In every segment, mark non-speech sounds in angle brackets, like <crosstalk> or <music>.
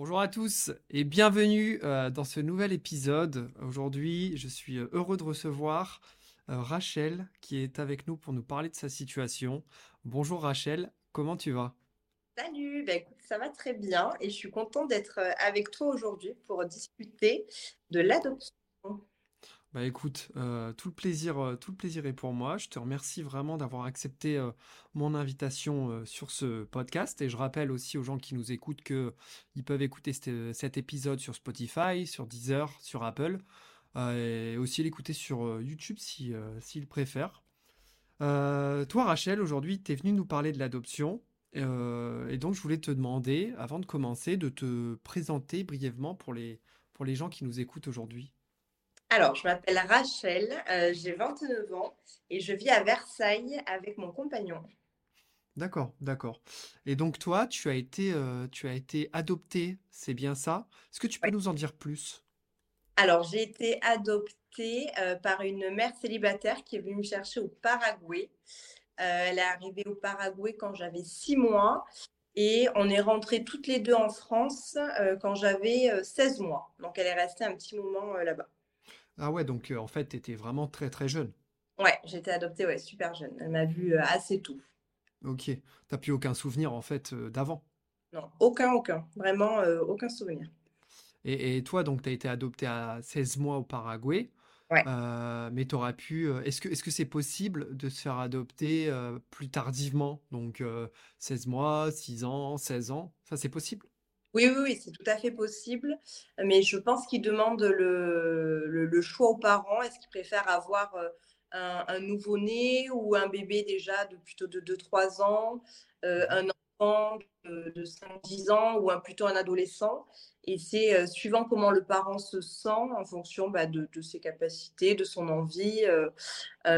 Bonjour à tous et bienvenue euh, dans ce nouvel épisode. Aujourd'hui, je suis euh, heureux de recevoir euh, Rachel qui est avec nous pour nous parler de sa situation. Bonjour Rachel, comment tu vas? Salut, bah ça va très bien et je suis contente d'être avec toi aujourd'hui pour discuter de l'adoption. Bah écoute, euh, tout le plaisir, euh, tout le plaisir est pour moi. Je te remercie vraiment d'avoir accepté euh, mon invitation sur ce podcast. Et je rappelle aussi aux gens qui nous écoutent que ils peuvent écouter cet, épisode sur Spotify, sur Deezer, sur Apple, et aussi l'écouter sur YouTube si, s'ils préfèrent. Toi, Rachel, aujourd'hui, tu es venue nous parler de l'adoption. Et donc, je voulais te demander, avant de commencer, de te présenter brièvement pour les gens qui nous écoutent aujourd'hui. Alors, je m'appelle Rachel, euh, j'ai 29 ans et je vis à Versailles avec mon compagnon. D'accord, d'accord. Et donc toi, tu as été, euh, tu as été adopté, c'est bien ça? Est-ce que tu peux Ouais. nous en dire plus? Alors, j'ai été adoptée euh, par une mère célibataire qui est venue me chercher au Paraguay. Euh, elle est arrivée au Paraguay quand j'avais six mois et on est rentrées toutes les deux en France quand j'avais euh, 16 mois. Donc, elle est restée un petit moment là-bas. Ah ouais, donc euh, en fait, tu étais vraiment très très jeune. Ouais, été adoptée, ouais, super jeune. Elle m'a vue euh, assez tôt. Ok. T'as plus aucun souvenir en fait euh, d'avant? Non, aucun, aucun. Vraiment, euh, aucun souvenir. Et, et toi, donc, tu as été adopté à 16 mois au Paraguay. Ouais. euh, mais tu aurais pu. euh, est-ce que est-ce que c'est possible de se faire adopter euh, plus tardivement? Donc euh, 16 mois, 6 ans, 16 ans, ça c'est possible? Oui, oui, oui, c'est tout à fait possible. Mais je pense qu'ils demandent le, le- le choix aux parents. Est-ce qu'ils préfèrent avoir euh, un, un nouveau-né ou un bébé déjà de plutôt de deux trois ans, euh, Mhm. un enfant de, de 5-10 ans ou un, plutôt un adolescent? Et c'est euh, suivant comment le parent se sent en fonction bah, de, de ses capacités, de son envie, euh,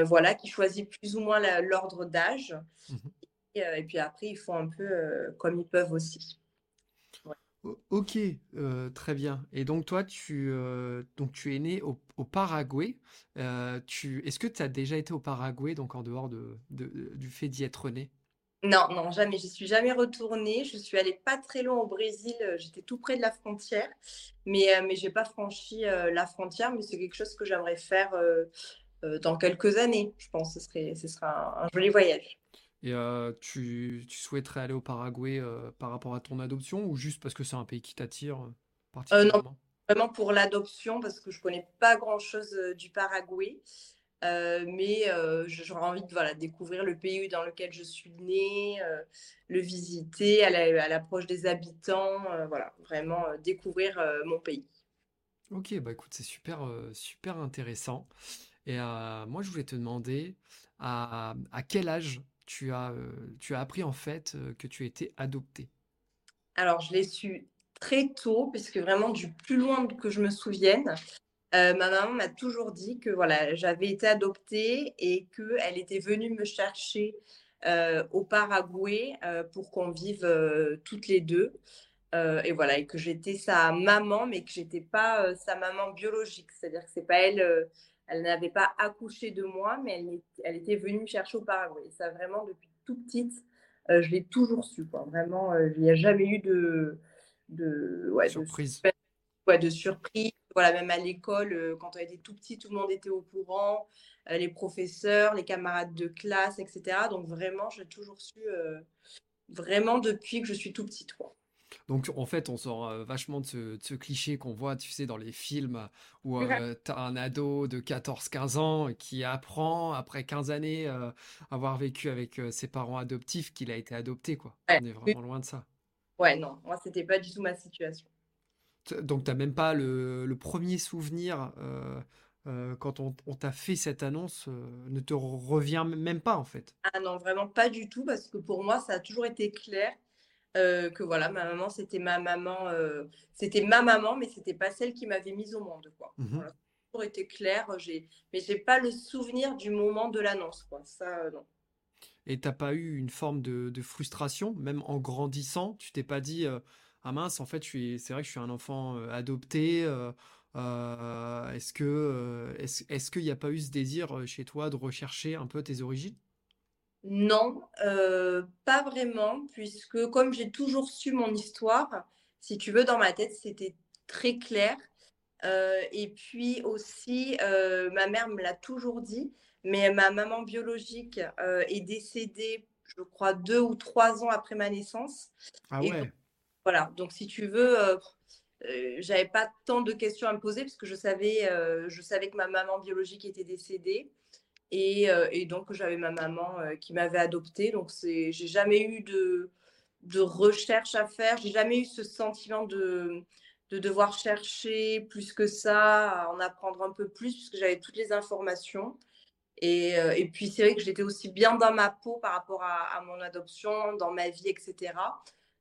voilà, qui choisit plus ou moins l'ordre d'âge. Mhm. Et, et puis après, ils font un peu comme ils peuvent aussi. Ok, euh, très bien. Et donc toi, tu, euh, donc tu es né au, Paraguay. Euh, tu, est-ce que tu as déjà été au Paraguay, donc en dehors de, du fait d'y être né? Non, non, jamais. J'y suis jamais retournée. Je suis allée pas très loin au Brésil. J'étais tout près de la frontière, mais mais j'ai pas franchi la frontière. Mais c'est quelque chose que j'aimerais faire dans quelques années. Je pense que ce serait ce serait un, un joli voyage. Et euh, tu, tu souhaiterais aller au Paraguay euh, par rapport à ton adoption ou juste parce que c'est un pays qui t'attire euh, Euh, non, particulièrement? vraiment pour l'adoption parce que je connais pas grand-chose du Paraguay. Euh, mais euh, j'aurais envie de voilà, découvrir le pays dans lequel je suis née, euh, le visiter à la- à l'approche des habitants, voilà, vraiment découvrir mon pays. Ok, bah écoute, c'est super, super intéressant. Et moi, je voulais te demander à, à quel âge tu as, euh, tu as appris en fait euh, que tu étais adopté? Alors, je l'ai su très tôt, puisque vraiment du plus loin que je me souvienne, euh, ma maman m'a toujours dit que voilà, j'avais été adoptée et qu'elle était venue me chercher au Paraguay pour qu'on vive toutes les deux. Et voilà, et que j'étais sa maman, mais que j'étais pas sa maman biologique. C'est-à-dire que c'est pas elle, elle n'avait pas accouché de moi, mais elle, était venue me chercher au Paraguay. Et ça, vraiment, depuis tout petite, euh, je l'ai toujours su, quoi. Vraiment, euh, il n'y a jamais eu de, de, ouais, de, Surprise. ouais, de surprise. Voilà, même à l'école, euh, quand on était tout petit, tout le monde était au courant, les professeurs, les camarades de classe, etc. Donc vraiment, j'ai toujours su, vraiment depuis que je suis tout petite, quoi. Donc en fait, on sort euh, vachement de ce, de ce cliché qu'on voit, tu sais, dans les films où euh, t'as un ado de 14-15 ans qui apprend, après 15 années, euh, avoir vécu avec euh, ses parents adoptifs, qu'il a été adopté, quoi. Ouais. On est vraiment loin de ça. Ouais, non, moi, c'était pas du tout ma situation. Donc t'as même pas le, le premier souvenir quand on, on t'a fait cette annonce, ne te re- revient même pas en fait. Ah non, vraiment pas du tout, parce que pour moi, ça a toujours été clair euh, que voilà, ma maman, c'était ma maman, euh, c'était ma maman, mais c'était pas celle qui m'avait mise au monde, quoi. Mhm. Voilà, toujours été clair, j'ai, mais j'ai pas le souvenir du moment de l'annonce, quoi. Ça, euh, non. Et t'as pas eu une forme de, de frustration, même en grandissant, tu t'es pas dit, ah mince, en fait, je suis, c'est vrai que je suis un enfant adopté. est-ce que, est-ce, est-ce qu'il n'y a pas eu ce désir chez toi de rechercher un peu tes origines? Non, euh, pas vraiment, puisque comme j'ai toujours su mon histoire, si tu veux, dans ma tête, c'était très clair. Euh, et puis aussi, euh, ma mère me l'a toujours dit, mais ma maman biologique est décédée, je crois, deux ou trois ans après ma naissance. Ah ouais. voilà, donc si tu veux, j'avais pas tant de questions à me poser parce que je savais, je savais que ma maman biologique était décédée. Et, et donc, j'avais ma maman qui m'avait adoptée. Donc, j'ai jamais eu de, de recherche à faire. J'ai jamais eu ce sentiment de, de devoir chercher plus que ça, à en apprendre un peu plus, puisque j'avais toutes les informations. Et, euh, et puis, c'est vrai que j'étais aussi bien dans ma peau par rapport à, mon adoption, dans ma vie, etc.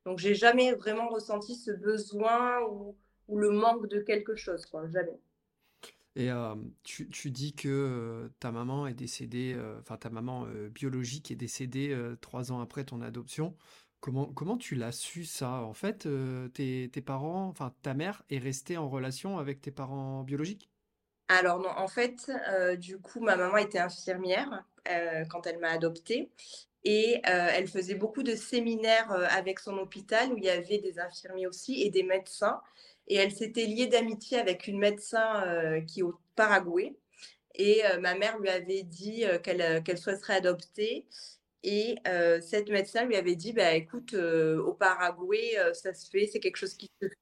Donc, j'ai jamais vraiment ressenti ce besoin ou, ou, le manque de quelque chose, quoi. Jamais. Et tu, dis que ta maman est décédée, enfin ta maman biologique est décédée trois ans après ton adoption. Comment, comment tu l'as su ça? En fait, tes, tes parents, enfin ta mère est restée en relation avec tes parents biologiques? Alors non, en fait, du coup, ma maman était infirmière quand elle m'a adoptée et elle faisait beaucoup de séminaires avec son hôpital où il y avait des infirmiers aussi et des médecins. Et elle s'était liée d'amitié avec une médecin qui est au Paraguay. Et ma mère lui avait dit qu'elle qu'elle souhaiterait adopter. Et euh, cette médecin lui avait dit, bah, écoute, euh, au Paraguay, euh, ça se fait, c'est quelque chose qui se fait,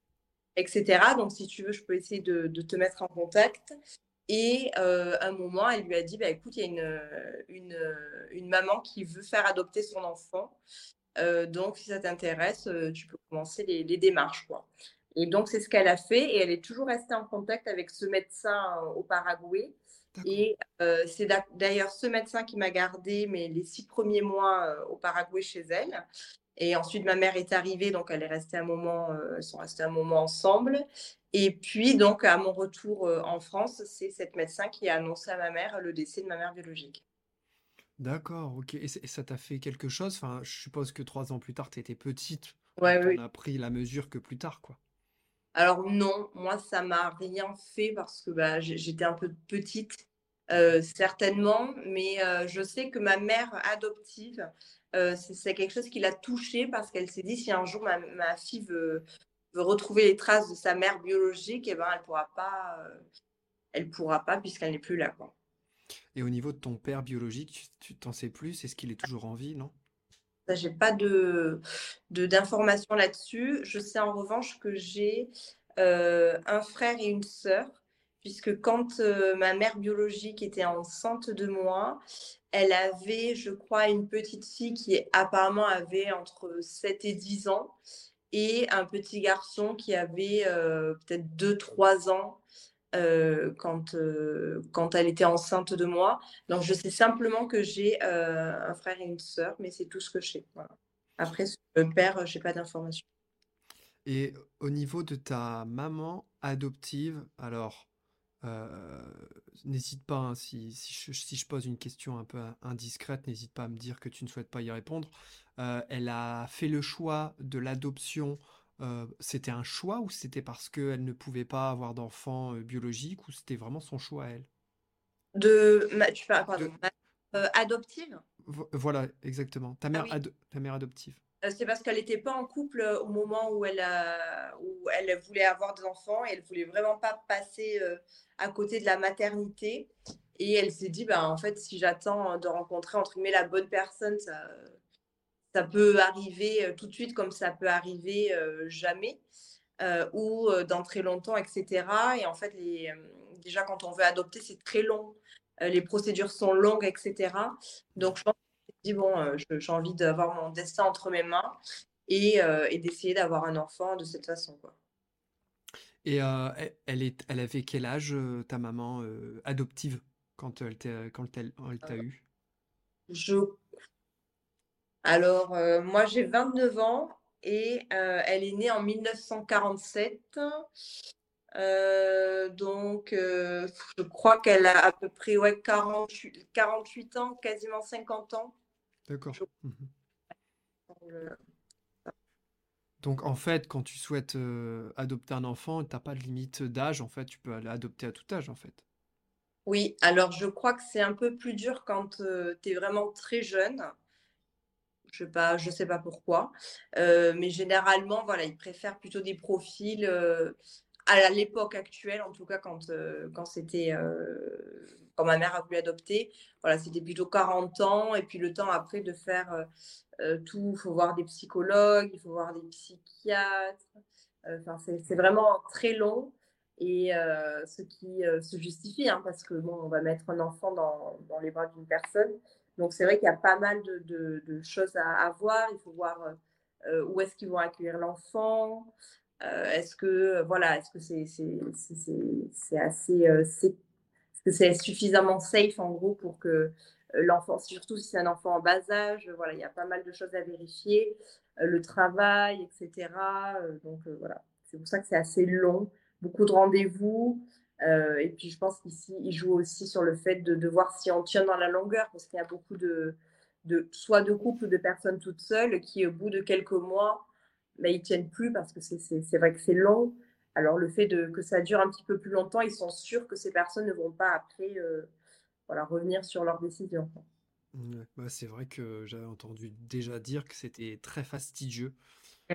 etc. Donc, si tu veux, je peux essayer de, te mettre en contact. Et à un moment, elle lui a dit, bah, écoute, il y a une, une, une, maman qui veut faire adopter son enfant. donc, si ça t'intéresse, tu peux commencer les, les démarches. Quoi. Et donc, c'est ce qu'elle a fait. Et elle est toujours restée en contact avec ce médecin au Paraguay. Et euh, c'est d'ailleurs ce médecin qui m'a gardé mais les six premiers mois euh, au Paraguay chez elle. Et ensuite, ma mère est arrivée, donc elle est restée un moment, euh, sont restés un moment ensemble. Et puis, donc, à mon retour en France, c'est cette médecin qui a annoncé à ma mère le décès de ma mère biologique. D'accord, ok. Et, ça t'a fait quelque chose? Enfin, je suppose que trois ans plus tard, tu étais petite. Ouais, on a pris la mesure que plus tard, quoi. Alors non, moi, ça m'a rien fait parce que bah, j'étais un peu petite. Euh, certainement, mais euh, je sais que ma mère adoptive, euh, c'est quelque chose qui l'a touchée parce qu'elle s'est dit si un jour ma, fille veut, retrouver les traces de sa mère biologique, et eh ben, elle pourra pas, elle pourra pas puisqu'elle n'est plus là. Et au niveau de ton père biologique, tu t'en sais plus? Est-ce qu'il est toujours en vie, non? J'ai pas de d'informations là-dessus. Je sais en revanche que j'ai un frère et une sœur puisque quand euh, ma mère biologique était enceinte de moi, elle avait, je crois, une petite fille qui apparemment avait entre 7 et 10 ans et un petit garçon qui avait euh, peut-être 2-3 ans euh, quand, quand elle était enceinte de moi. Donc je sais simplement que j'ai un frère et une sœur, mais c'est tout ce que je sais. Après, le père, je n'ai pas d'informations. Et au niveau de ta maman adoptive, alors euh, n'hésite pas, hein, si, si, je, pose une question un peu indiscrète, n'hésite pas à me dire que tu ne souhaites pas y répondre. Euh, elle a fait le choix de l'adoption. Euh, c'était un choix ou c'était parce qu'elle ne pouvait pas avoir d'enfant biologique ou c'était vraiment son choix à elle? De, tu pardon, adoptive? Voilà, exactement. Ta ah mère, ta mère adoptive. Euh, c'est parce qu'elle n'était pas en couple euh, au moment où elle, où elle voulait avoir des enfants et elle voulait vraiment pas passer euh, à côté de la maternité. Et elle s'est dit, bah, en fait, si j'attends de rencontrer entre guillemets la bonne personne, ça, ça peut arriver tout de suite comme ça peut arriver jamais ou dans très longtemps, etc. Et en fait, les, déjà quand on veut adopter, c'est très long. les procédures sont longues, etc. Donc je pense dit, bon, euh, j'ai envie d'avoir mon destin entre mes mains et, euh, et d'essayer d'avoir un enfant de cette façon. Quoi. Et euh, elle, est, elle avait quel âge, ta maman adoptive, quand elle t'a, quand elle, t'a eu Je... Alors, moi, j'ai 29 ans et elle est née en 1947. donc, je crois qu'elle a à peu près ouais, 48, 48 ans, quasiment 50 ans. D'accord. Mmh Donc en fait, quand tu souhaites euh, adopter un enfant, tu n'as pas de limite d'âge, en fait, tu peux aller adopter à tout âge, en fait. Oui, alors je crois que c'est un peu plus dur quand euh, tu es vraiment très jeune. Je je sais pas pourquoi. Euh, mais généralement, voilà, ils préfèrent plutôt des profils euh, à l'époque actuelle, en tout cas quand, euh, quand c'était quand ma mère a voulu adopter, voilà, c'était plutôt 40 ans et puis le temps après de faire tout, il faut voir des psychologues, il faut voir des psychiatres. Enfin, c'est vraiment très long et ce qui se justifie, hein, parce que bon, on va mettre un enfant dans, dans les bras d'une personne. Donc c'est vrai qu'il y a pas mal de, choses à, voir. Il faut voir euh, où est-ce qu'ils vont accueillir l'enfant. Euh, est-ce que voilà, est-ce que c'est c'est assez euh, c'est suffisamment safe en gros pour que l'enfant, surtout si c'est un enfant en bas âge, voilà, il y a pas mal de choses à vérifier, le travail, etc. donc voilà, c'est pour ça que c'est assez long, beaucoup de rendez-vous. Euh, et puis je pense qu'ici, il joue aussi sur le fait de, voir si on tient dans la longueur, parce qu'il y a beaucoup de, de, soit de couples ou de personnes toutes seules qui, au bout de quelques mois, ben, ils tiennent plus parce que c'est vrai que c'est long. Alors le fait de, que ça dure un petit peu plus longtemps, ils sont sûrs que ces personnes ne vont pas après euh, voilà, revenir sur leur décision. bah c'est vrai que j'avais entendu déjà dire que c'était très fastidieux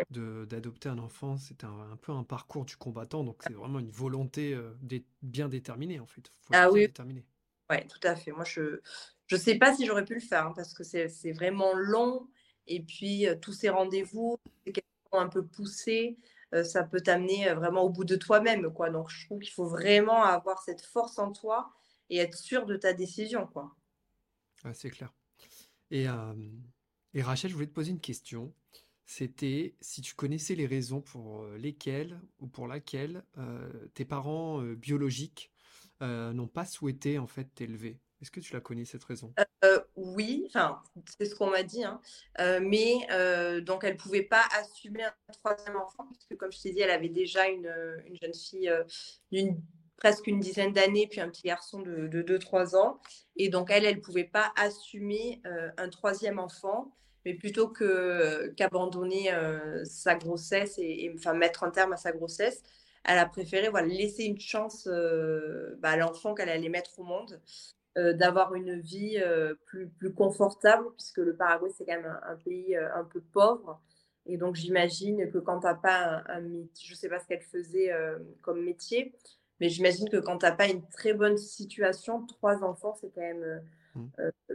d'adopter un enfant, c'est un, peu un parcours du combattant, donc c'est vraiment une volonté euh, bien déterminée en fait. ah oui. Ouais, tout à fait. Moi, je je sais pas si j'aurais pu le faire hein, parce que c'est vraiment long et puis euh, tous ces rendez-vous, ces questions un peu poussées, euh, ça peut t'amener vraiment au bout de toi-même, quoi. Donc, je trouve qu'il faut vraiment avoir cette force en toi et être sûr de ta décision, quoi. Ah, c'est clair. Et, et Rachel, je voulais te poser une question c'était si tu connaissais les raisons pour lesquelles ou pour laquelle tes parents biologiques n'ont pas souhaité en fait t'élever. Est-ce que tu la connais cette raison? Oui, c'est ce qu'on m'a dit, hein. mais donc elle pouvait pas assumer un troisième enfant puisque comme je t'ai dit, elle avait déjà une, une jeune fille d'une presque une dizaine d'années, puis un petit garçon de 2-3 ans. Et donc, elle, elle ne pouvait pas assumer un troisième enfant mais plutôt que qu'abandonner euh, sa grossesse et, enfin mettre un terme à sa grossesse, elle a préféré voilà laisser une chance euh, bah, à l'enfant qu'elle allait mettre au monde, euh, d'avoir une vie plus plus confortable puisque le Paraguay c'est quand même un, pays un peu pauvre et donc j'imagine que quand t'as pas un, un, je sais pas ce qu'elle faisait comme métier, mais j'imagine que quand t'as pas une très bonne situation, trois enfants c'est quand même mmh.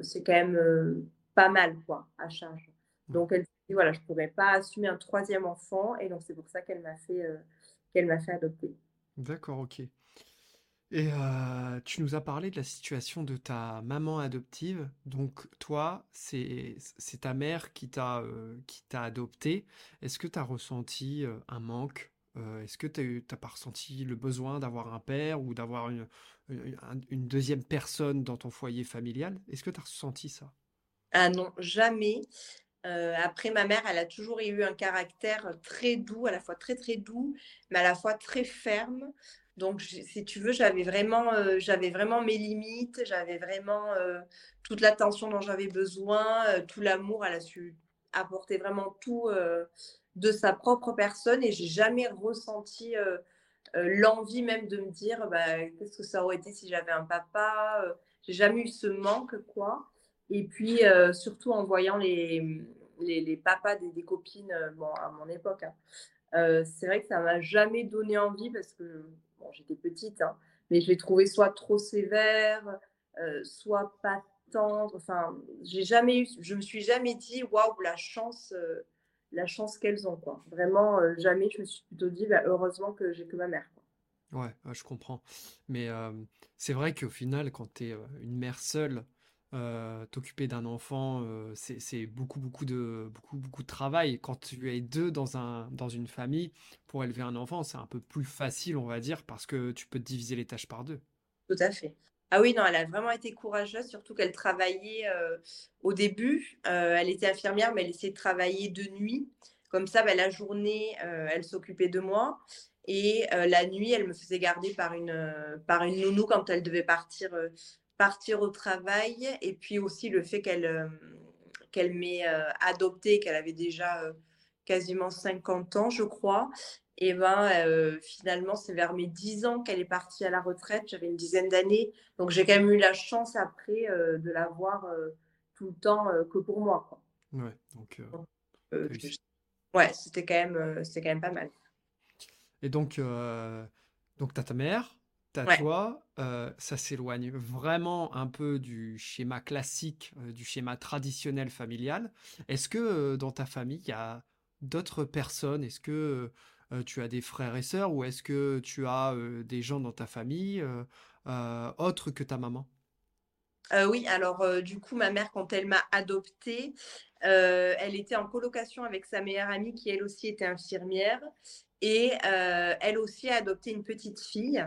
c'est quand même pas mal quoi, à charge. Mmh. Donc elle dit voilà, je ne pourrais pas assumer un troisième enfant et donc c'est pour ça qu'elle m'a fait, euh, qu'elle m'a fait adopter. D'accord, ok. Et euh, tu nous as parlé de la situation de ta maman adoptive. Donc toi, c'est ta mère qui t'a euh, qui t'a adopté. Est-ce que tu as ressenti un manque Est-ce que tu n'as pas ressenti le besoin d'avoir un père ou d'avoir une, une, deuxième personne dans ton foyer familial? Est-ce que tu as ressenti ça? Ah non, jamais. Euh, après, ma mère, elle a toujours eu un caractère très doux, à la fois très très doux, mais à la fois très ferme. Donc, si tu veux, j'avais vraiment, euh, j'avais vraiment mes limites, j'avais vraiment euh, toute l'attention dont j'avais besoin, tout l'amour. Elle a su apporter vraiment tout de sa propre personne et j'ai jamais ressenti l'envie même de me dire, bah, qu'est-ce que ça aurait été si j'avais un papa. j'ai jamais eu ce manque, quoi. Et puis, euh, surtout en voyant les, les, papas des, des copines, euh, bon, à mon époque, hein, euh, c'est vrai que ça m'a jamais donné envie parce que bon, j'étais petite, hein, mais je les trouvais soit trop sévères, soit pas tendres. Enfin, j'ai jamais eu, je me suis jamais dit, waouh, la chance, la chance qu'elles ont, quoi. Vraiment, jamais. Je me suis plutôt dit, bah, heureusement que j'ai que ma mère. Quoi. Ouais, je comprends. Mais c'est vrai qu'au final, quand tu es une mère seule, euh, t'occuper d'un enfant, euh, c'est beaucoup, beaucoup de, beaucoup, beaucoup de travail. Quand tu es deux dans, un, dans une famille, pour élever un enfant, c'est un peu plus facile, on va dire, parce que tu peux diviser les tâches par deux. Tout à fait. Ah oui, non, elle a vraiment été courageuse, surtout qu'elle travaillait euh, au début. elle était infirmière, mais elle essayait de travailler de nuit. Comme ça, bah, la journée, elle s'occupait de moi. Et la nuit, elle me faisait garder par une, par une nounou quand elle devait partir partir au travail et puis aussi le fait qu'elle euh, qu'elle m'ait euh, adoptée, qu'elle avait déjà euh, quasiment 50 ans, je crois. Et ben finalement, c'est vers mes 10 ans qu'elle est partie à la retraite. J'avais une dizaine d'années. Donc j'ai quand même eu la chance après de la voir tout le temps que pour moi. Quoi. Ouais, donc, ouais, c'était quand même, quand même pas mal. Et donc, donc tu ta mère, tu Ouais. toi, heu, ça s'éloigne vraiment un peu du schéma classique, heu, du schéma traditionnel familial. Est-ce que, heu, dans ta famille, il y a d'autres personnes? Est-ce que, tu as des frères et sœurs ou est-ce que tu as, des gens dans ta famille, autres que ta maman? Oui, alors, du coup, ma mère, quand elle m'a adoptée, elle était en colocation avec sa meilleure amie qui, elle aussi, était infirmière et elle aussi a adopté une petite fille,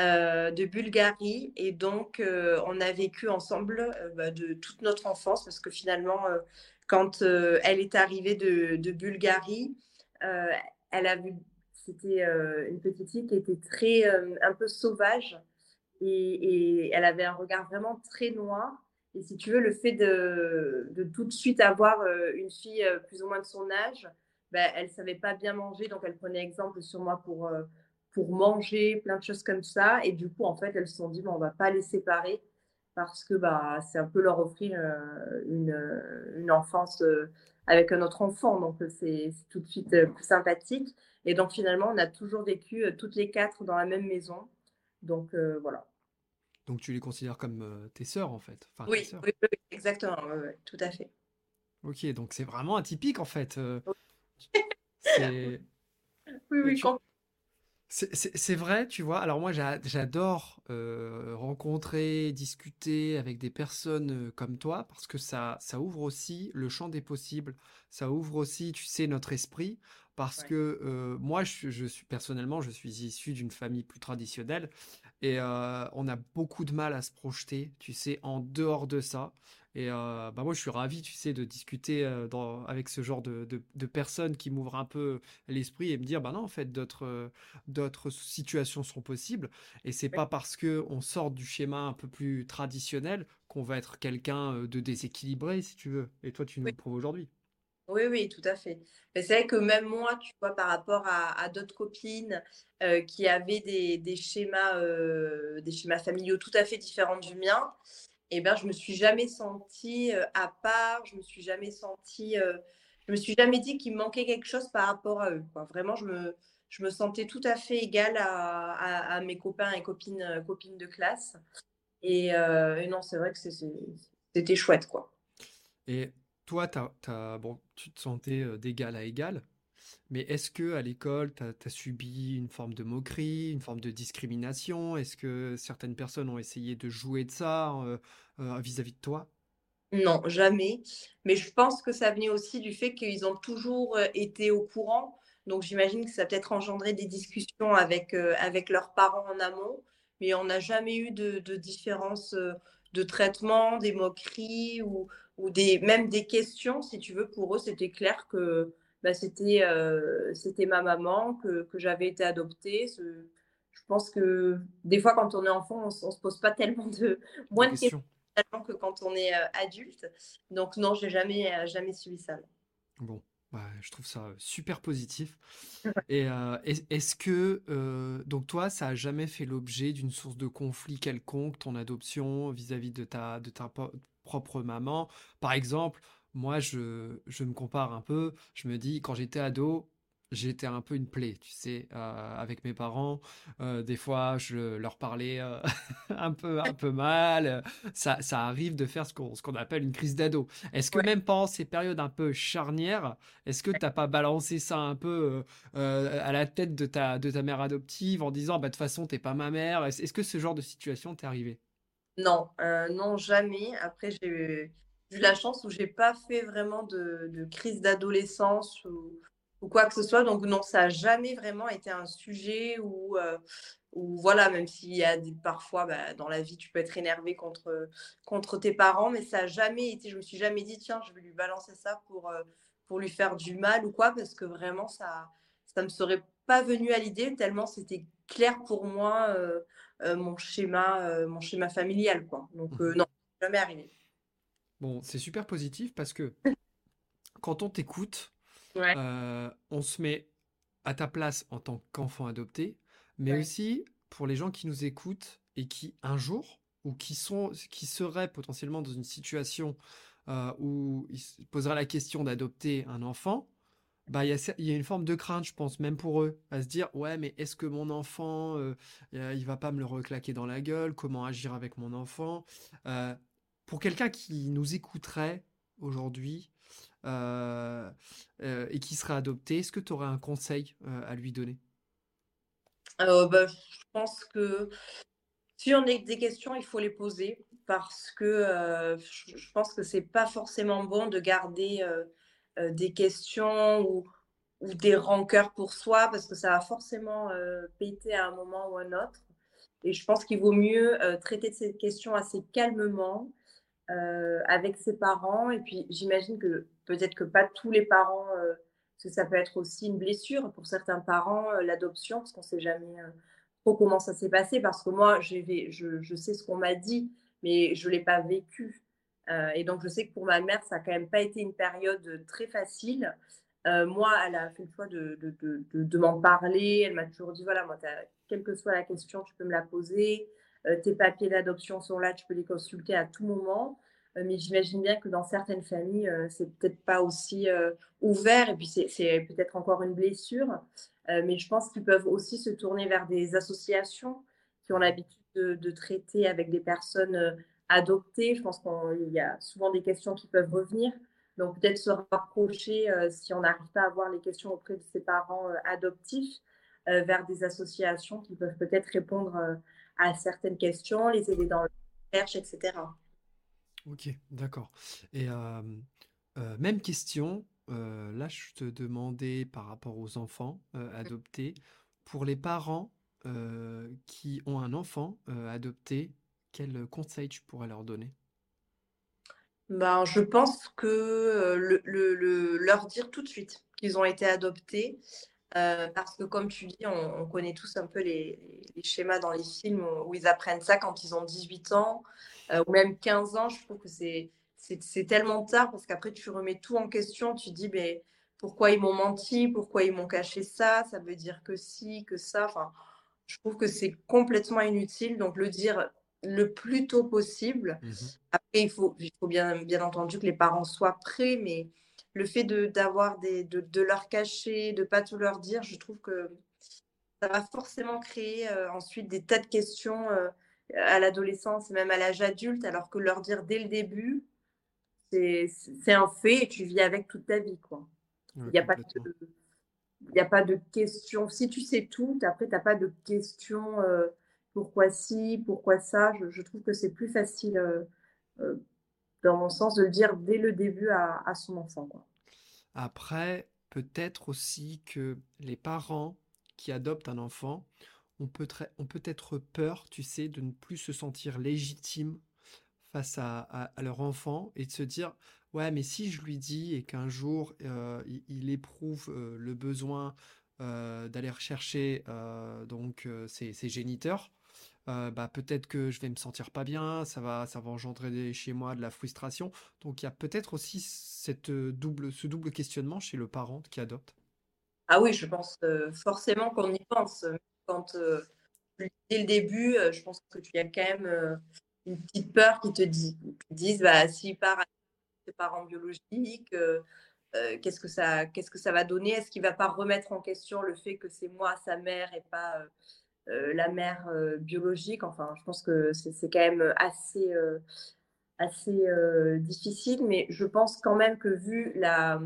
heu, de Bulgarie. Et donc heu, on a vécu ensemble, heu, bah, de toute notre enfance parce que finalement, quand, elle est arrivée de Bulgarie, elle a vu c'était, une petite fille qui était très, un peu sauvage. Et, elle avait un regard vraiment très noir. Et si tu veux, le fait de, de tout de suite avoir euh, une fille euh, plus ou moins de son âge, ben, elle savait pas bien manger, donc elle prenait exemple sur moi pour, euh, pour manger, plein de choses comme ça. Et du coup, en fait, elles se sont dit, bon, on va pas les séparer parce que bah, c'est un peu leur offrir euh, une, une enfance euh, avec un autre enfant. Donc, c'est tout de suite euh, plus sympathique. Et donc, finalement, on a toujours vécu euh, toutes les quatre dans la même maison. Donc, euh, voilà. Donc tu les considères comme, tes sœurs, en fait? Enfin, Oui, exactement, tout à fait. OK, donc c'est vraiment atypique, en fait, <laughs> Oui, oui, tu com C'est vrai, tu vois. Alors moi, j'a- j'adore euh, rencontrer, discuter avec des personnes euh, comme toi parce que ça, ça ouvre aussi le champ des possibles. Ça ouvre aussi, tu sais, notre esprit parce ouais, que euh, moi, je, je suis personnellement, je suis issu d'une famille plus traditionnelle et euh, on a beaucoup de mal à se projeter, tu sais, en dehors de ça. Et euh, bah moi, je suis ravi, tu sais, de discuter euh, dans- avec ce genre de, de- de personnes qui m'ouvrent un peu l'esprit et me dire, bah non, en fait, d'autres d'autres situations sont possibles. Et c'est ouais. pas parce que on sort du schéma un peu plus traditionnel qu'on va être quelqu'un de déséquilibré, si tu veux. Et toi, tu nous Oui, le prouves aujourd'hui. Oui, oui, tout à fait. C'est vrai que même moi, tu vois, par rapport à, d'autres copines euh, qui avaient des, schémas, euh, des schémas familiaux tout à fait différents du mien, eh ben, je me suis jamais sentie euh, à part, je me suis jamais sentie, je me suis jamais dit qu'il me manquait quelque chose par rapport à eux. Vraiment, je me, sentais tout à fait égale à, mes copains et copines, copines de classe. Et, non, c'est vrai que c'était chouette, quoi. Toi, t'as- bon, tu te sentais euh, d'égal à égal, mais est-ce que à l'école, tu as, subi une forme de moquerie, une forme de discrimination? Est-ce que certaines personnes ont essayé de jouer de ça euh, euh, vis-à-vis de toi? Non, jamais. Mais je pense que ça venait aussi du fait qu'ils ont toujours été au courant. Donc j'imagine que ça a peut-être engendré des discussions avec, avec leurs parents en amont. Mais on n'a jamais eu de, de différence de traitement, des moqueries ou, ou des, même des questions, si tu veux. Pour eux, c'était clair que bah, c'était euh, c'était ma maman, que, que j'avais été adoptée. Ce- Je pense que des fois, quand on est enfant, on ne se pose pas tellement de, Des moins de questions questions? que quand on est euh, adulte. Donc non, j'ai jamais, euh, jamais suivi ça. Bon, bah, je trouve ça super positif. Et est- est-ce que, donc toi, ça a jamais fait l'objet d'une source de conflit quelconque, ton adoption vis-à-vis de ta, de ta propre maman? Par exemple, moi, je, je me compare un peu, je me dis, quand j'étais ado, j'étais un peu une plaie, tu sais, euh, avec mes parents. Euh, des fois, je leur parlais euh, <laughs> un peu, un peu mal. Ça, ça arrive de faire ce qu'on, ce qu'on appelle une crise d'ado. Est-ce que Ouais. même pendant ces périodes un peu charnières, est-ce que t'as pas balancé ça un peu à la tête de ta, de ta mère adoptive en disant, bah, de toute façon, t'es pas ma mère? Est-ce est-ce que ce genre de situation t'est arrivé? Non, euh, non, jamais. Après, j'ai eu la chance où j'ai pas fait vraiment de, crise d'adolescence ou, quoi que ce soit. Donc non, ça a jamais vraiment été un sujet où, euh, voilà, même s'il y a des, parfois bah, dans la vie, tu peux être énervé contre, tes parents, mais ça a jamais été, je me suis jamais dit, tiens, je vais lui balancer ça pour, euh, lui faire du mal ou quoi, parce que vraiment, ça, ça me serait pas venu à l'idée tellement c'était clair pour moi. euh, euh, mon schéma, euh, mon schéma familial, quoi. Donc Mhm. non, jamais arrivé. Bon, c'est super positif parce que <laughs> quand on t'écoute, Ouais, on se met à ta place en tant qu'enfant adopté, mais ouais, aussi pour les gens qui nous écoutent et qui un jour ou qui sont qui seraient potentiellement dans une situation euh, où il se posera la question d'adopter un enfant, bah, il y a, une forme de crainte, je pense, même pour eux, à se dire, ouais, mais est-ce que mon enfant, euh, il va pas me le reclaquer dans la gueule? Comment agir avec mon enfant? Euh, pour quelqu'un qui nous écouterait aujourd'hui euh, euh, et qui serait adopté, est-ce que tu aurais un conseil à lui donner? Bah, je pense que si on a des questions, il faut les poser parce que je pense que c'est pas forcément bon de garder euh, des questions ou, des rancœurs pour soi parce que ça va forcément euh, péter à un moment ou un autre. Et je pense qu'il vaut mieux euh, traiter de ces questions assez calmement euh, avec ses parents. Et puis, j'imagine que peut-être que pas tous les parents, parce que ça peut être aussi une blessure pour certains parents, l'adoption, parce qu'on ne sait jamais trop comment ça s'est passé. Parce que moi, je, je sais ce qu'on m'a dit, mais je ne l'ai pas vécu. Euh, et donc, je sais que pour ma mère, ça n'a quand même pas été une période très facile. Euh, moi, elle a fait le choix de, m'en parler. Elle m'a toujours dit, voilà, moi, quelle que soit la question, tu peux me la poser. Euh, tes papiers d'adoption sont là, tu peux les consulter à tout moment. Euh, mais j'imagine bien que dans certaines familles, euh, c'est peut-être pas aussi euh, ouvert et puis c'est peut-être encore une blessure. Euh, mais je pense qu'ils peuvent aussi se tourner vers des associations qui ont l'habitude de, de traiter avec des personnes adoptées. Je pense qu'il y a souvent des questions qui peuvent revenir. Donc peut-être se rapprocher euh, si on n'arrive pas à avoir les questions auprès de ses parents euh, adoptifs euh, vers des associations qui peuvent peut-être répondre à certaines questions, les aider dans la recherche, etc. Ok, d'accord. Et même question, là je te demandais par rapport aux enfants adoptés, pour les parents qui ont un enfant adopté, quel conseil tu pourrais leur donner? Ben, je pense que euh, le, le- le- leur dire tout de suite qu'ils ont été adoptés, euh, parce que comme tu dis, on, on connaît tous un peu les, schémas dans les films où, ils apprennent ça quand ils ont 18 ans, euh, ou même 15 ans. Je trouve que c'est, c'est, tellement tard, parce qu'après tu remets tout en question, tu dis, ben, pourquoi ils m'ont menti, pourquoi ils m'ont caché ça, ça veut dire que si, que ça. Enfin, je trouve que c'est complètement inutile, donc le dire le plus tôt possible. Mhm. Après, il faut, il faut bien, bien entendu que les parents soient prêts, mais le fait de, d'avoir des, de, de leur cacher, de pas tout leur dire, je trouve que ça va forcément créer euh, ensuite des tas de questions euh, à l'adolescence et même à l'âge adulte, alors que leur dire dès le début, c'est, c'est un fait et tu vis avec toute ta vie, Il n'y a pas de, il a pas de questions. Si tu sais tout, après, tu n'as pas de questions euh, pourquoi ci, pourquoi ça. Je, trouve que c'est plus facile, euh, euh, dans mon sens, de le dire dès le début à, son enfant. Après, peut-être aussi que les parents qui adoptent un enfant ont peut-être ont peut-être peur, tu sais, de ne plus se sentir légitimes face à, leur enfant et de se dire, ouais, mais si je lui dis et qu'un jour euh, il, éprouve le besoin d'aller rechercher donc ses géniteurs, euh, bah, peut-être que je vais me sentir pas bien, ça va, ça va engendrer chez moi de la frustration. Donc il y a peut-être aussi cette euh, double, ce double questionnement chez le parent qui adopte. Ah oui, je pense euh, forcément qu'on y pense. Quand dès le début, je pense que tu as quand même une petite peur qui te dit, qui disent, bah, s'il part avec ses parents biologiques, qu'est-ce que ça, qu'est-ce que ça va donner? Est-ce qu'il va pas remettre en question le fait que c'est moi, sa mère, et pas la mère euh, biologique? Enfin, je pense que c'est quand même assez, euh, assez euh, difficile, mais je pense quand même que vu la,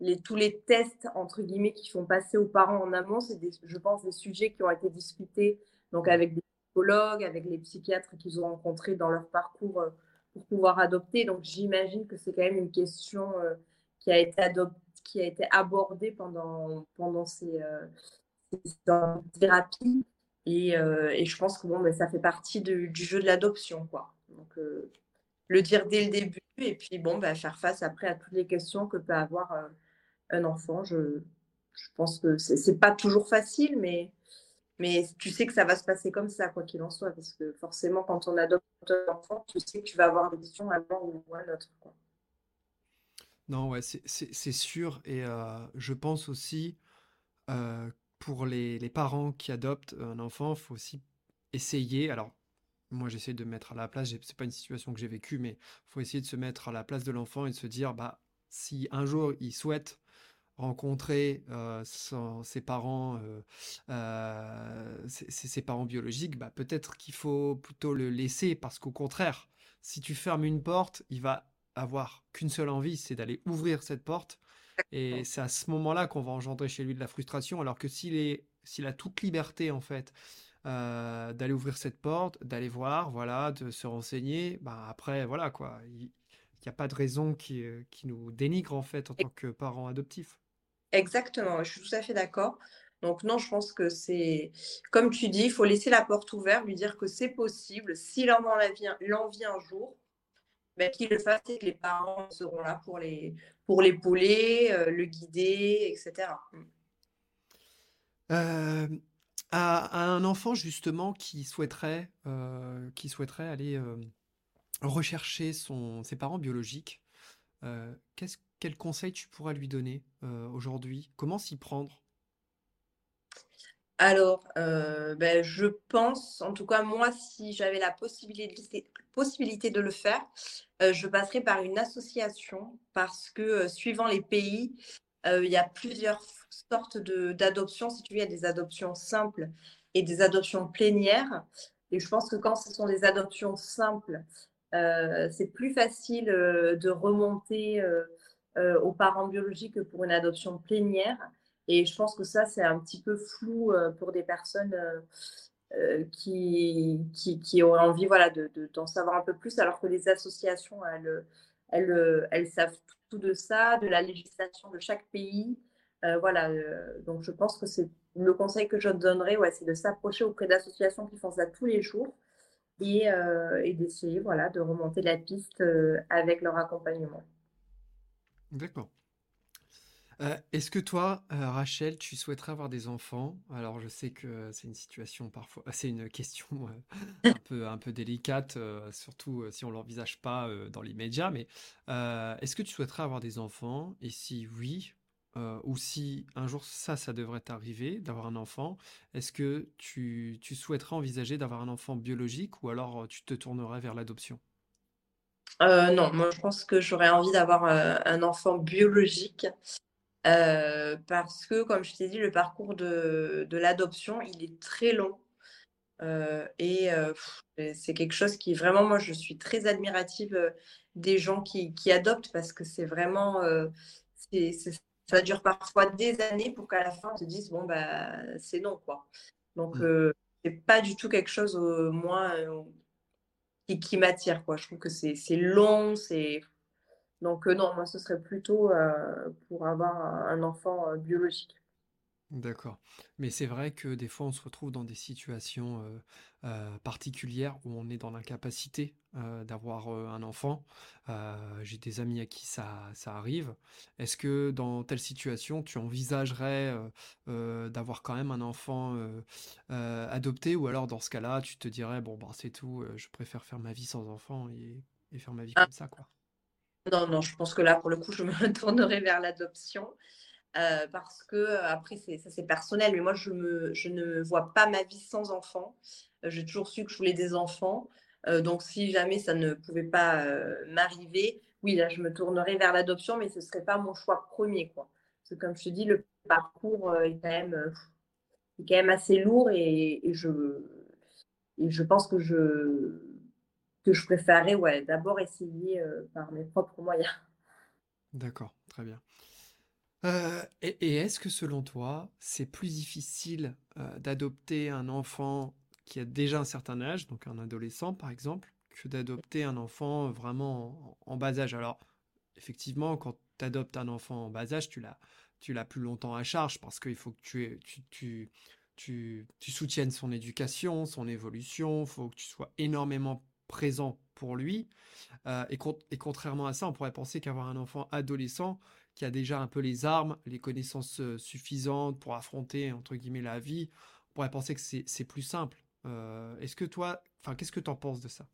les, tous les tests, entre guillemets, qui font passer aux parents en amont, c'est, des, je pense, des sujets qui ont été discutés donc avec des psychologues, avec les psychiatres qu'ils ont rencontrés dans leur parcours euh, pour pouvoir adopter. Donc, j'imagine que c'est quand même une question euh, qui, a été qui a été abordée pendant, pendant ces, euh, ces thérapies. Et, euh, et je pense que bon, ben, ça fait partie du jeu de l'adoption, quoi. Donc, euh, le dire dès le début et puis bon, ben, faire face après à toutes les questions que peut avoir euh, un enfant. Je, je pense que c'est pas toujours facile, mais, mais tu sais que ça va se passer comme ça, quoi qu'il en soit, parce que forcément, quand on adopte un enfant, tu sais que tu vas avoir des questions à ou à l'autre. Non, ouais, c'est sûr. Et je pense aussi, euh, pour les, les parents qui adoptent un enfant, faut aussi essayer. Alors, moi j'essaie de me mettre à la place, c'est pas une situation que j'ai vécue, mais faut essayer de se mettre à la place de l'enfant et de se dire, bah, si un jour il souhaite rencontrer euh, ses parents, euh, euh, ses- ses parents biologiques, bah, peut-être qu'il faut plutôt le laisser parce qu'au contraire, si tu fermes une porte, il va avoir qu'une seule envie, c'est d'aller ouvrir cette porte. Et c'est à ce moment-là qu'on va engendrer chez lui de la frustration, alors que s'il est, s'il a toute liberté en fait euh, d'aller ouvrir cette porte, d'aller voir, voilà, de se renseigner, bah après voilà quoi, il n'y a pas de raison qui, euh, qui nous dénigre en fait en tant que parents adoptifs. Exactement, je suis tout à fait d'accord. Donc non, je pense que c'est comme tu dis, il faut laisser la porte ouverte, lui dire que c'est possible. S'il en a l'envie l'envie un jour, ben, qu'il le fasse et que les parents seront là pour les pour l'épauler, euh, le guider, etc. Mm. Euh, à, un enfant justement qui souhaiterait, euh, qui souhaiterait aller rechercher son, ses parents biologiques, qu'est-ce, quel conseil tu pourras lui donner aujourd'hui? Comment s'y prendre? Alors, euh, ben, je pense, en tout cas moi, si j'avais la possibilité, de le faire, euh, je passerais par une association parce que euh, suivant les pays, il y a plusieurs sortes d'adoptions. Si tu veux, il y a des adoptions simples et des adoptions plénières. Et je pense que quand ce sont des adoptions simples, c'est plus facile de remonter aux parents biologiques que pour une adoption plénière. Et je pense que ça, c'est un petit peu flou euh, pour des personnes euh, euh, qui, qui, qui auraient envie voilà, de, de- d'en savoir un peu plus, alors que les associations, elles, elles, elles savent tout de ça, de la législation de chaque pays. Voilà, donc je pense que c'est le conseil que je donnerais, ouais, c'est de s'approcher auprès d'associations qui font ça tous les jours et, et d'essayer voilà, de remonter la piste avec leur accompagnement. D'accord. Euh, est-ce que toi, euh, Rachel, tu souhaiterais avoir des enfants? Alors, je sais que c'est une situation parfois, c'est une question euh, <laughs> un peu, un peu délicate, euh, surtout euh, si on l'envisage pas euh, dans l'immédiat, mais euh, est-ce que tu souhaiterais avoir des enfants? Et si oui, euh, ou si un jour ça, ça devrait t'arriver, d'avoir un enfant, est-ce que tu, tu souhaiterais envisager d'avoir un enfant biologique ou alors euh, tu te tournerais vers l'adoption? Euh, non, moi je pense que j'aurais envie d'avoir euh, un enfant biologique euh, parce que, comme je t'ai dit, le parcours de, de l'adoption, il est très long. Euh, et euh, c'est quelque chose qui vraiment, moi, je suis très admirative des gens qui, qui adoptent parce que c'est vraiment, ça dure parfois des années pour qu'à la fin, on se dise, bon, bah, c'est non, quoi. Donc, euh, c'est pas du tout quelque chose, moi, qui, qui m'attire, quoi. Je trouve que c'est long, c'est... Donc, euh, non, moi, ce serait plutôt euh, pour avoir un, enfant euh, biologique. D'accord. Mais c'est vrai que des fois, on se retrouve dans des situations euh, euh, particulières où on est dans l'incapacité euh, d'avoir un enfant. J'ai des amis à qui ça, ça arrive. Est-ce que dans telle situation, tu envisagerais d'avoir quand même un enfant adopté? Ou alors dans ce cas-là, tu te dirais, bon, bah, c'est tout, je préfère faire ma vie sans enfant et, et faire ma vie Ah, comme ça, quoi? Non, non, je pense que là, pour le coup, je me <laughs> tournerai vers l'adoption. euh, parce que euh, après ça c'est personnel mais moi je me je ne vois pas ma vie sans enfant Euh, j'ai toujours su que je voulais des enfants donc si jamais ça ne pouvait pas m'arriver oui là je me tournerais vers l'adoption mais ce serait pas mon choix premier quoi parce que comme je te dis le parcours est quand même est quand même assez lourd et je et je pense que je que je préférerais ouais d'abord essayer euh, par mes propres moyens D'accord, très bien. Euh, et est-ce que selon toi, c'est plus difficile euh, d'adopter un enfant qui a déjà un certain âge, donc un adolescent par exemple, que d'adopter un enfant vraiment en, bas âge? Alors, effectivement, quand tu adoptes un enfant en bas âge, tu l'as, tu l'as plus longtemps à charge parce qu'il faut que tu, tu, tu, tu, tu soutiennes son éducation, son évolution, il faut que tu sois énormément présent pour lui. Euh, et, con- et contrairement à ça, on pourrait penser qu'avoir un enfant adolescent qui a déjà un peu les armes, les connaissances euh, suffisantes pour affronter, entre guillemets, la vie, on pourrait penser que c'est plus simple. Euh, est-ce que toi, enfin, qu'est-ce que tu en penses de ça?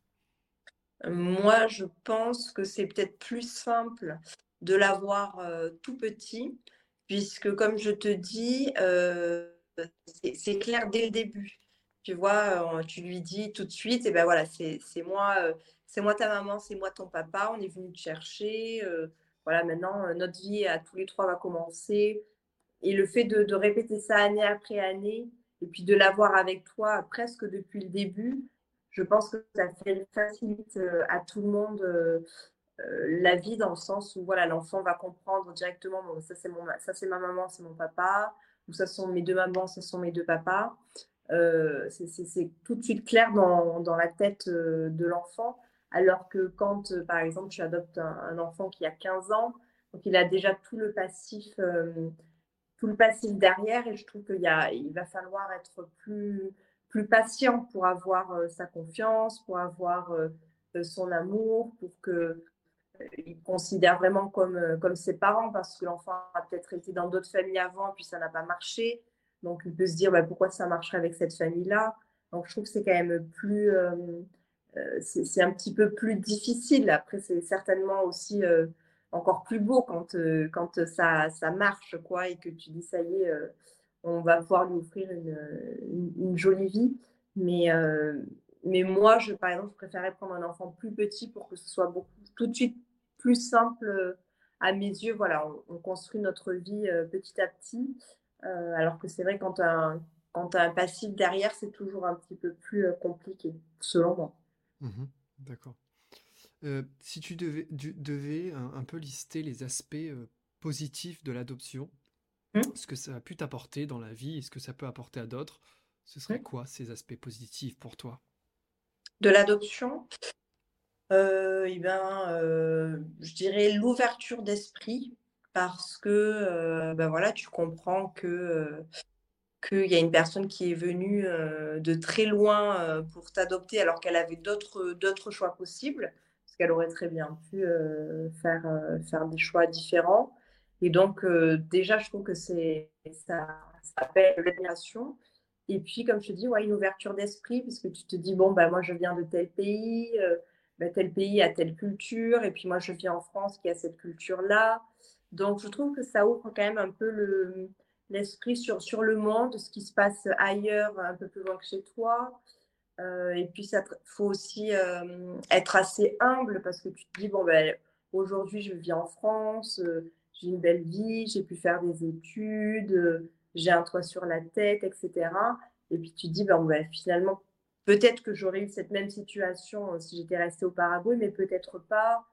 Moi, je pense que c'est peut-être plus simple de l'avoir tout petit, puisque comme je te dis, c'est clair dès le début. Tu vois, tu lui dis tout de suite, ben voilà, c'est moi, c'est moi ta maman, c'est moi ton papa, on est venu te chercher. voilà, maintenant, notre vie à tous les trois va commencer. Et le fait de, répéter ça année après année, et puis de l'avoir avec toi presque depuis le début, je pense que ça facilite à tout le monde la vie dans le sens où voilà l'enfant va comprendre directement ça c'est ça c'est ma maman c'est mon papa ou ça sont mes deux mamans ça sont mes deux papas euh, c'est tout de suite clair dans, la tête euh, de l'enfant? Alors que quand, euh, par exemple, tu adoptes un, enfant qui a 15 ans, donc il a déjà tout le passif, tout le passif derrière, et je trouve qu'il il va falloir être plus, plus patient pour avoir sa confiance, pour avoir son amour, pour que il considère vraiment comme, comme ses parents parce que l'enfant a peut-être été dans d'autres familles avant, puis ça n'a pas marché. Donc, il peut se dire bah, pourquoi ça marcherait avec cette famille-là? Donc, je trouve que c'est quand même plus. Euh, euh, c'est un petit peu plus difficile. Après, c'est certainement aussi euh, encore plus beau quand, quand ça, ça marche, quoi, et que tu dis ça y est, on va pouvoir lui offrir une, une, jolie vie. Mais, mais moi, je, par exemple, je préférais prendre un enfant plus petit pour que ce soit beaucoup, tout de suite plus simple à mes yeux. Voilà, on construit notre vie petit à petit. Euh, alors que c'est vrai, quand tu as, un passif derrière, c'est toujours un petit peu plus euh, compliqué, selon moi. Mmh d'accord. Euh, si tu devais, devais un, peu lister les aspects positifs de l'adoption, mmh. ce que ça a pu t'apporter dans la vie et ce que ça peut apporter à d'autres, ce serait mmh. quoi ces aspects positifs pour toi? De l'adoption? Eh ben, je dirais l'ouverture d'esprit parce que ben voilà, tu comprends que qu'il y a une personne qui est venue de très loin pour t'adopter alors qu'elle avait d'autres choix possibles parce qu'elle aurait très bien pu faire faire des choix différents. Et donc déjà je trouve que c'est ça, ça appelle l'admiration. Et puis comme je te dis ouais, une ouverture d'esprit parce que tu te dis bon ben moi je viens de tel pays ben, tel pays a telle culture et puis moi je viens en France qui a cette culture là donc, je trouve que ça ouvre quand même un peu le, l'esprit sur, le monde, ce qui se passe ailleurs, un peu plus loin que chez toi. Euh, et puis, il faut aussi euh, être assez humble parce que tu te dis, bon, ben, aujourd'hui, je vis en France, euh, j'ai une belle vie, j'ai pu faire des études, j'ai un toit sur la tête, etc. Et puis, tu te dis, bon, ben, finalement, peut-être que j'aurais eu cette même situation si j'étais restée au Paraguay, mais peut-être pas.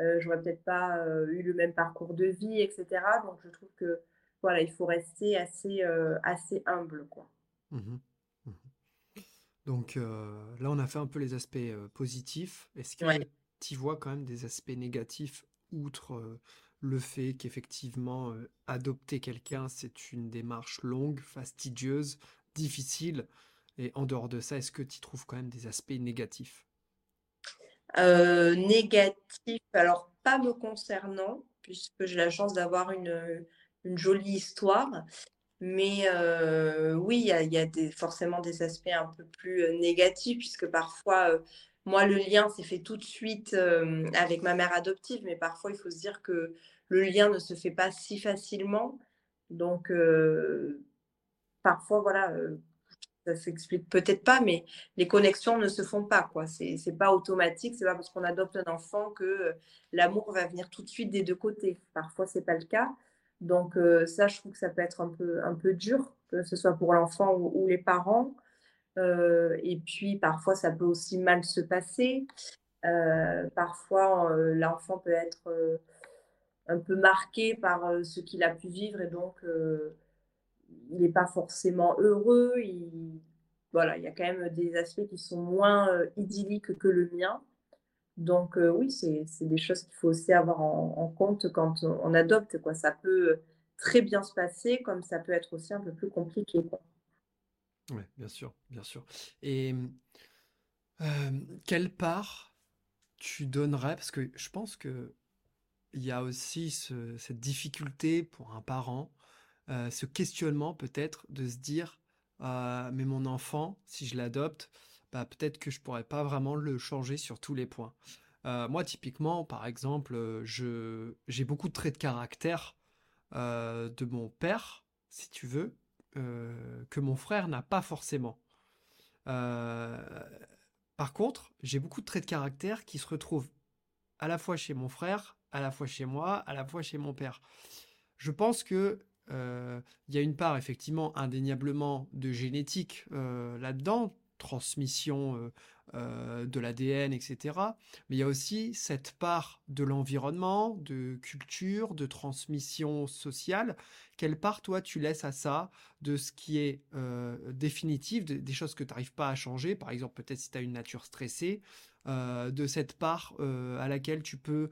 Euh, j'aurais peut-être pas euh, eu le même parcours de vie, etc. Donc je trouve que voilà, il faut rester assez, euh, assez humble, quoi. Mmh mmh Donc là, on a fait un peu les aspects positifs. Est-ce que tu vois quand même des aspects négatifs outre le fait qu'effectivement adopter quelqu'un, c'est une démarche longue, fastidieuse, difficile? Et en dehors de ça, est-ce que tu trouves quand même des aspects négatifs? Euh, négatif, alors pas me concernant, puisque j'ai la chance d'avoir une, une, jolie histoire. Mais euh, oui, il y a, des, forcément des aspects un peu plus euh, négatifs, puisque parfois, moi, le lien s'est fait tout de suite avec ma mère adoptive, mais parfois, il faut se dire que le lien ne se fait pas si facilement. Donc, parfois, voilà, ça s'explique peut-être pas, mais les connexions ne se font pas. quoi. C'est pas automatique. C'est pas parce qu'on adopte un enfant que euh, l'amour va venir tout de suite des deux côtés. Parfois, c'est pas le cas. Donc euh, ça, je trouve que ça peut être un peu, un peu dur, que ce soit pour l'enfant ou, les parents. Euh, et puis, parfois, ça peut aussi mal se passer. parfois, l'enfant peut être un peu marqué par ce qu'il a pu vivre et donc il n'est pas forcément heureux. Il, voilà, il y a quand même des aspects qui sont moins euh, idylliques que le mien. Donc euh, oui, c'est des choses qu'il faut aussi avoir en, compte quand on, adopte. Quoi. Ça peut très bien se passer, comme ça peut être aussi un peu plus compliqué. Oui, bien sûr, bien sûr. Et euh, quelle part tu donnerais, parce que je pense que il y a aussi cette difficulté pour un parent euh, ce questionnement peut-être de se dire euh, mais mon enfant, si je l'adopte, bah, peut-être que je pourrais pas vraiment le changer sur tous les points. Euh, moi, typiquement, par exemple, je j'ai beaucoup de traits de caractère de mon père, si tu veux, que mon frère n'a pas forcément. par contre, j'ai beaucoup de traits de caractère qui se retrouvent à la fois chez mon frère, à la fois chez moi, à la fois chez mon père. Je pense que il y a une part effectivement indéniablement de génétique là-dedans, transmission euh, de l'ADN, etc. Mais il y a aussi cette part de l'environnement, de culture, de transmission sociale. Quelle part, toi, tu laisses à ça, de ce qui est euh, définitif, des choses que tu n'arrives pas à changer, par exemple, peut-être si tu as une nature stressée, euh, de cette part à laquelle tu peux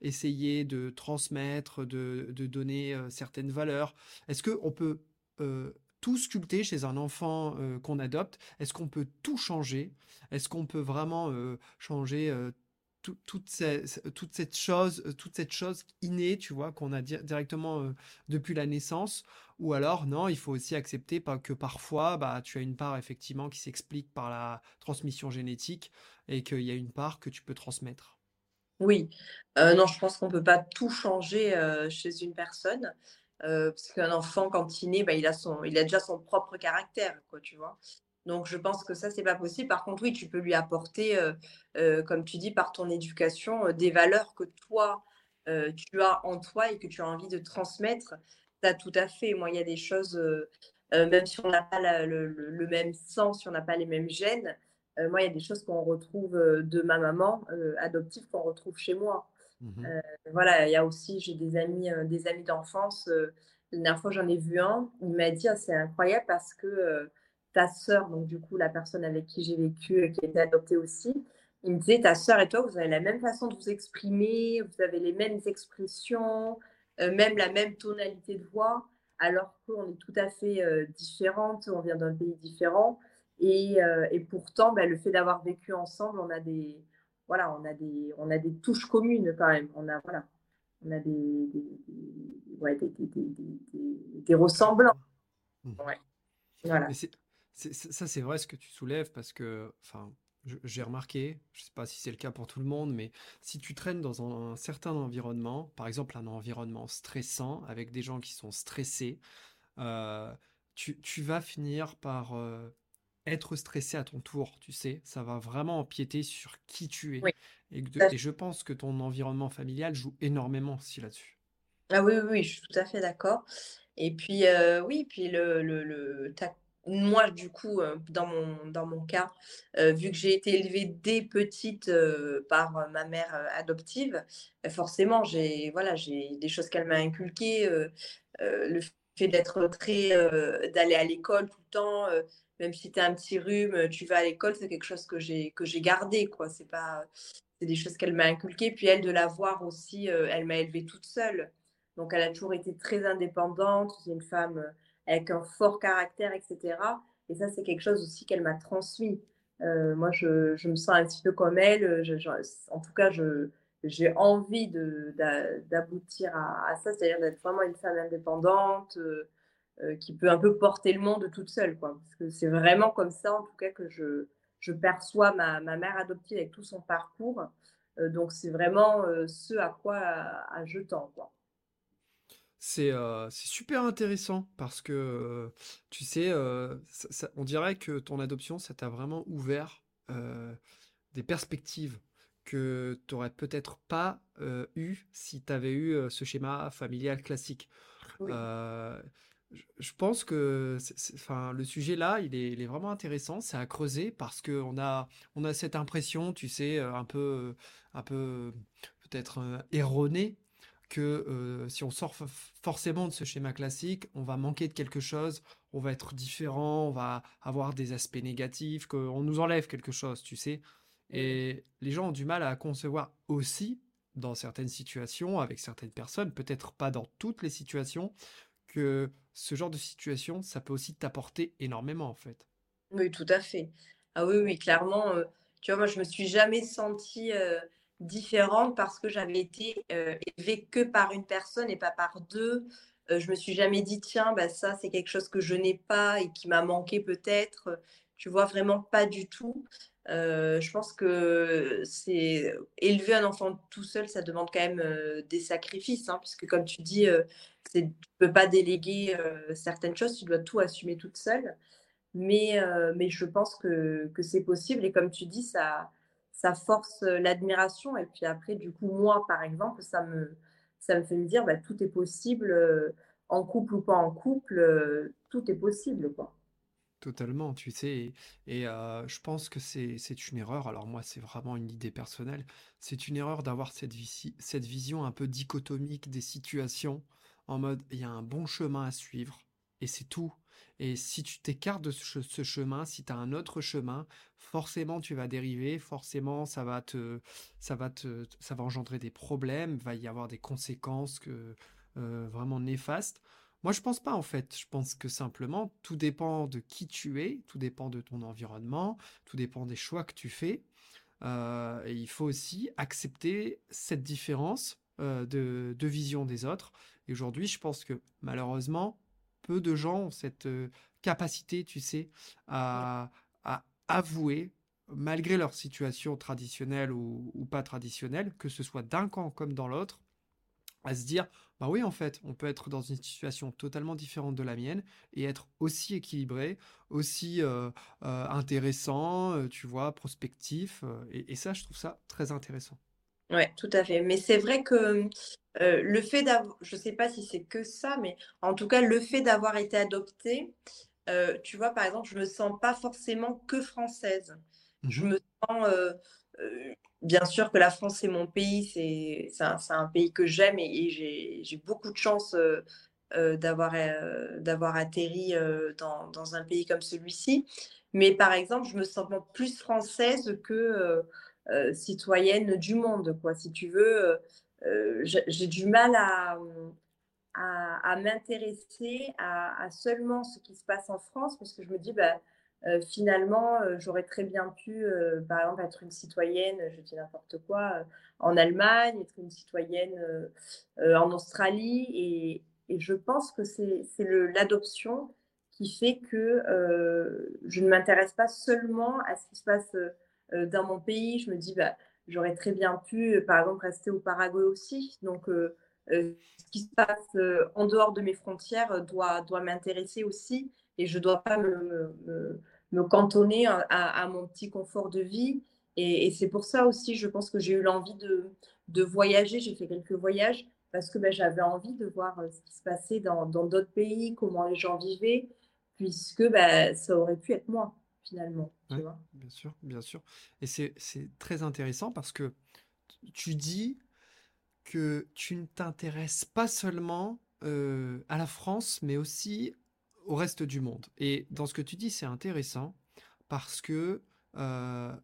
essayer de transmettre, de donner certaines valeurs. Est-ce qu'on peut tout sculpter chez un enfant qu'on adopte? Est-ce qu'on peut tout changer? Est-ce qu'on peut vraiment changer toute, cette chose, toute cette chose innée, tu vois, qu'on a directement depuis la naissance Ou alors, non, il faut aussi accepter que parfois, bah, tu as une part effectivement qui s'explique par la transmission génétique et qu'il y a une part que tu peux transmettre. Oui, non, je pense qu'on ne peut pas tout changer chez une personne. Euh, parce qu'un enfant, quand il naît, bah, il, a son, il a déjà son propre caractère, quoi, tu vois. Donc, je pense que ça, c'est pas possible. Par contre, oui, tu peux lui apporter, euh, euh, comme tu dis, par ton éducation, des valeurs que toi, tu as en toi et que tu as envie de transmettre. Ça, tout à fait. Moi, il y a des choses, même si on n'a pas le, même sang, si on n'a pas les mêmes gènes, moi, il y a des choses qu'on retrouve de ma maman adoptive qu'on retrouve chez moi. Mmh euh, voilà, il y a aussi, j'ai des amis, euh, des amis d'enfance. Euh, la dernière fois, j'en ai vu un. Il m'a dit, «Ah, c'est incroyable parce que ta sœur, donc du coup, la personne avec qui j'ai vécu, qui a été adoptée aussi, il me disait, ta sœur et toi, vous avez la même façon de vous exprimer, vous avez les mêmes expressions, même la même tonalité de voix, alors qu'on est tout à fait différentes, on vient d'un pays différent. Et, et pourtant, bah, le fait d'avoir vécu ensemble, on a des, voilà, on a des, on a des touches communes quand même. On a, voilà, on a des, des, ressemblants. Mmh. Voilà. Ça, c'est vrai ce que tu soulèves parce que, enfin, j'ai remarqué, je ne sais pas si c'est le cas pour tout le monde, mais si tu traînes dans un, certain environnement, par exemple un environnement stressant, avec des gens qui sont stressés, euh, tu, tu, vas finir par euh, être stressé à ton tour, tu sais, ça va vraiment empiéter sur qui tu es. Et, je pense que ton environnement familial joue énormément aussi là-dessus. Ah oui, oui, je suis tout à fait d'accord. Et puis, euh, oui, puis le, le, moi, du coup, euh, dans mon, dans mon cas, euh, vu que j'ai été élevée dès petite par ma mère adoptive, forcément, j'ai voilà, j'ai des choses qu'elle m'a inculquées. le fait d'être très, d'aller à l'école tout le temps, même si tu as un petit rhume, tu vas à l'école, c'est quelque chose que j'ai gardé quoi. C'est pas c'est des choses qu'elle m'a inculquées. Puis elle de la voir aussi, euh, elle m'a élevée toute seule. Donc elle a toujours été très indépendante. C'est une femme euh, avec un fort caractère, etc. Et ça c'est quelque chose aussi qu'elle m'a transmis. Euh, moi je, me sens un petit peu comme elle. en tout cas j'ai envie d'aboutir à, ça, c'est-à-dire d'être vraiment une femme indépendante. Euh, qui peut un peu porter le monde toute seule. Quoi. Parce que c'est vraiment comme ça, en tout cas, que je, perçois ma, mère adoptive avec tout son parcours. Euh, donc, c'est vraiment euh, ce à quoi à, je tends. Quoi. C'est super intéressant parce que, tu sais, on dirait que ton adoption, ça t'a vraiment ouvert des perspectives que tu n'aurais peut-être pas eu si tu avais eu ce schéma familial classique. Oui je pense que enfin, le sujet là, il est, il est vraiment intéressant, c'est à creuser parce qu'on a, on a cette impression, tu sais, un peu, un peu peut-être erronée, que euh, si on sort forcément de ce schéma classique, on va manquer de quelque chose, on va être différent, on va avoir des aspects négatifs, qu'on nous enlève quelque chose, tu sais. Et les gens ont du mal à concevoir aussi, dans certaines situations, avec certaines personnes, peut-être pas dans toutes les situations, que ce genre de situation, ça peut aussi t'apporter énormément en fait. Oui, tout à fait. Ah oui, oui, clairement. Euh, tu vois, moi, je me suis jamais sentie euh, différente parce que j'avais été euh, élevée que par une personne et pas par deux. je me suis jamais dit, tiens, bah, ça, c'est quelque chose que je n'ai pas et qui m'a manqué peut-être. Tu vois, vraiment pas du tout. je pense que c'est élever un enfant tout seul, ça demande quand même des sacrifices, hein, puisque comme tu dis, tu ne peux pas déléguer certaines choses, tu dois tout assumer toute seule. mais, mais je pense que, que c'est possible. Et comme tu dis, ça, ça force l'admiration. Et puis après, du coup, moi, par exemple, ça me, ça me fait me dire, bah, tout est possible, en couple ou pas en couple, tout est possible, quoi. Totalement, tu sais, et, euh, je pense que c'est une erreur. Alors moi, c'est vraiment une idée personnelle. C'est une erreur d'avoir cette, cette vision un peu dichotomique des situations, en mode il y a un bon chemin à suivre, et c'est tout. Et si tu t'écartes de ce, chemin, si tu as un autre chemin, forcément tu vas dériver, forcément ça va te, ça va te, ça va engendrer des problèmes, va y avoir des conséquences que, euh, vraiment néfastes. Moi, je pense pas en fait. Je pense que simplement, tout dépend de qui tu es, tout dépend de ton environnement, tout dépend des choix que tu fais. Euh, et il faut aussi accepter cette différence euh, de, de vision des autres. Et aujourd'hui, je pense que malheureusement, peu de gens ont cette euh, capacité, tu sais, à, à avouer, malgré leur situation traditionnelle ou, ou pas traditionnelle, que ce soit d'un camp comme dans l'autre, à se dire, bah oui, en fait, on peut être dans une situation totalement différente de la mienne et être aussi équilibré, aussi euh, euh, intéressant, tu vois, prospectif. et, et ça, je trouve ça très intéressant. Ouais, tout à fait. Mais c'est vrai que euh, le fait d'avoir, je sais pas si c'est que ça, mais en tout cas, le fait d'avoir été adoptée, euh, tu vois, par exemple, je me sens pas forcément que française. Je Mhm. me sens, euh, bien sûr que la France, c'est mon pays, c'est c'est un, c'est un pays que j'aime et, et j'ai j'ai beaucoup de chance d'avoir d'avoir atterri dans, dans un pays comme celui-ci. Mais par exemple, je me sens plus française que citoyenne du monde, quoi. Si tu veux, euh, euh, j'ai du mal à, à, m'intéresser à, seulement ce qui se passe en France parce que je me dis, bah, euh, finalement, euh, j'aurais très bien pu, euh, par exemple, être une citoyenne, je dis n'importe quoi, euh, en Allemagne, être une citoyenne euh, euh, en Australie. Et, et je pense que c'est l'adoption qui fait que euh, je ne m'intéresse pas seulement à ce qui se passe euh, euh, dans mon pays. Je me dis, bah, j'aurais très bien pu, euh, par exemple, rester au Paraguay aussi. Donc, euh, euh, ce qui se passe euh, en dehors de mes frontières euh, doit, doit m'intéresser aussi et je ne dois pas me, cantonner à, mon petit confort de vie. Et, c'est pour ça aussi, je pense que j'ai eu l'envie de, de voyager. J'ai fait quelques voyages parce que ben, j'avais envie de voir euh, ce qui se passait dans d'autres pays, comment les gens vivaient, puisque ben, ça aurait pu être moi, finalement, tu vois? bien sûr, bien sûr. Et c'est c'est très intéressant parce que tu dis que tu ne t'intéresses pas seulement euh, à la France, mais aussi au reste du monde. Et dans ce que tu dis, c'est intéressant parce que euh,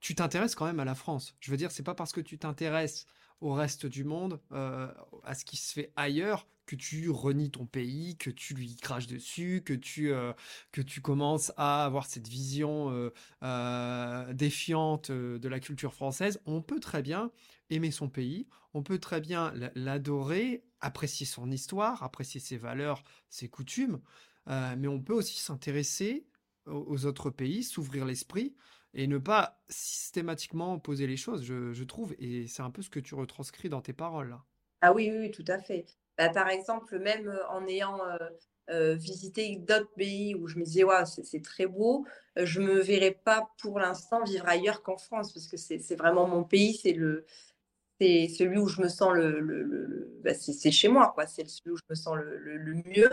tu t'intéresses quand même à la France. Je veux dire, c'est pas parce que tu t'intéresses au reste du monde, euh, à ce qui se fait ailleurs, que tu renies ton pays, que tu lui craches dessus, que tu, euh, que tu commences à avoir cette vision euh, euh, défiante de la culture française. On peut très bien aimer son pays, on peut très bien l'adorer, apprécier son histoire, apprécier ses valeurs, ses coutumes, mais on peut aussi s'intéresser aux, autres pays, s'ouvrir l'esprit et ne pas systématiquement opposer les choses, je, trouve. Et c'est un peu ce que tu retranscris dans tes paroles. Ah oui, oui, tout à fait. Bah, par exemple, même euh, en ayant euh, euh, visité d'autres pays où je me disais, ouais, c'est très beau, je me verrais pas pour l'instant vivre ailleurs qu'en France, parce que c'est vraiment mon pays, c'est le, c'est celui où je me sens le, bah, c'est chez moi. C'est celui où je me sens le, mieux.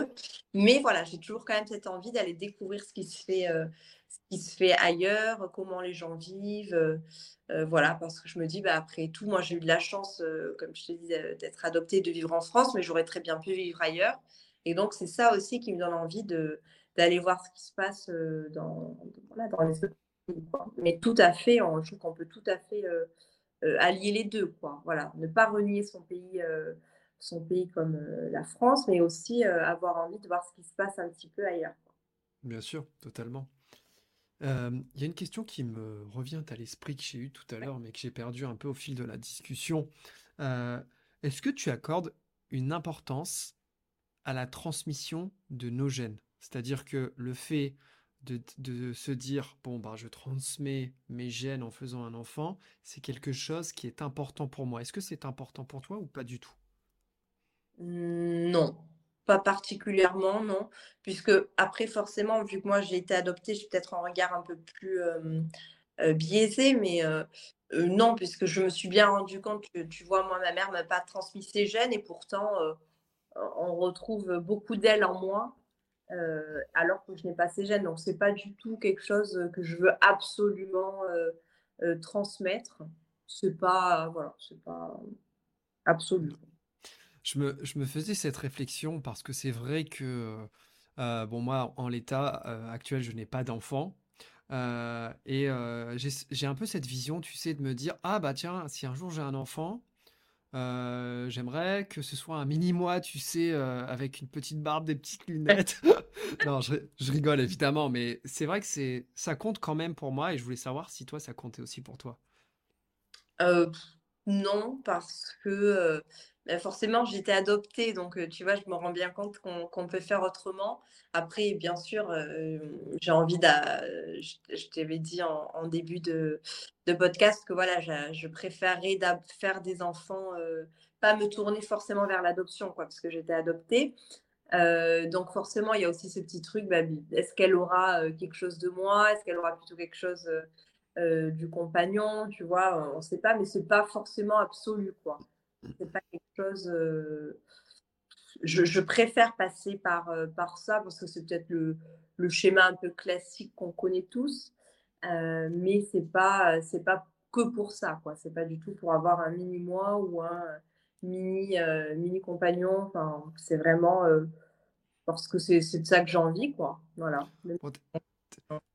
Mais voilà, j'ai toujours quand même cette envie d'aller découvrir ce qui se fait, ce qui se fait ailleurs, comment les gens vivent. euh, euh, voilà, parce que je me dis, bah, après tout, moi j'ai eu de la chance, euh, comme je te dis, d'être adoptée, de vivre en France, mais j'aurais très bien pu vivre ailleurs. Et donc, c'est ça aussi qui me donne envie de, d'aller voir ce qui se passe dans, voilà, dans les autres pays. Mais tout à fait, je trouve qu'on peut tout à fait. allier les deux, quoi. Voilà, ne pas renier son pays, son pays comme la France, mais aussi avoir envie de voir ce qui se passe un petit peu ailleurs. Bien sûr, totalement. Euh, Il y a une question qui me revient à l'esprit que j'ai eue tout à l'heure, mais que j'ai perdu un peu au fil de la discussion. Euh, est-ce que tu accordes une importance à la transmission de nos gènes? C'est-à-dire que le fait de, de se dire, bon, bah, je transmets mes gènes en faisant un enfant, c'est quelque chose qui est important pour moi. Est-ce que c'est important pour toi ou pas du tout? Non, pas particulièrement, non. Puisque après, forcément, vu que moi j'ai été adoptée, j'ai peut-être un regard un peu plus biaisé, mais non, puisque je me suis bien rendu compte que, tu vois, moi, ma mère m'a pas transmis ses gènes et pourtant, on retrouve beaucoup d'elle en moi. alors que je n'ai pas ces gènes. Donc, c'est pas du tout quelque chose que je veux absolument transmettre. C'est pas, voilà, c'est pas absolu. Je me, je me faisais cette réflexion parce que c'est vrai que, euh, bon, moi, en l'état euh, actuel, je n'ai pas d'enfant. Euh, et j'ai un peu cette vision, tu sais, de me dire, ah bah tiens, si un jour j'ai un enfant, j'aimerais que ce soit un mini-moi, tu sais, avec une petite barbe, des petites lunettes. <laughs> <laughs> non, je, je, rigole évidemment, mais c'est vrai que c'est ça compte quand même pour moi et je voulais savoir si toi, ça comptait aussi pour toi. non, parce que forcément, j'étais adoptée, donc tu vois, je me rends bien compte qu'on peut faire autrement. Après, bien sûr, j'ai envie de. Je, t'avais dit en, début de, podcast que voilà, je, préférerais faire des enfants, pas me tourner forcément vers l'adoption, quoi, parce que j'étais adoptée. donc forcément, il y a aussi ce petit truc, bah, est-ce qu'elle aura quelque chose de moi? Est-ce qu'elle aura plutôt quelque chose du compagnon? Tu vois, on ne sait pas, mais c'est pas forcément absolu, quoi. C'est pas Euh, je, préfère passer par, euh, par ça parce que c'est peut-être le, le, schéma un peu classique qu'on connaît tous, euh, mais c'est pas c'est pas que pour ça quoi. C'est pas du tout pour avoir un mini moi ou un mini mini compagnon. Enfin, c'est vraiment parce que c'est de ça que j'ai envie quoi. Voilà.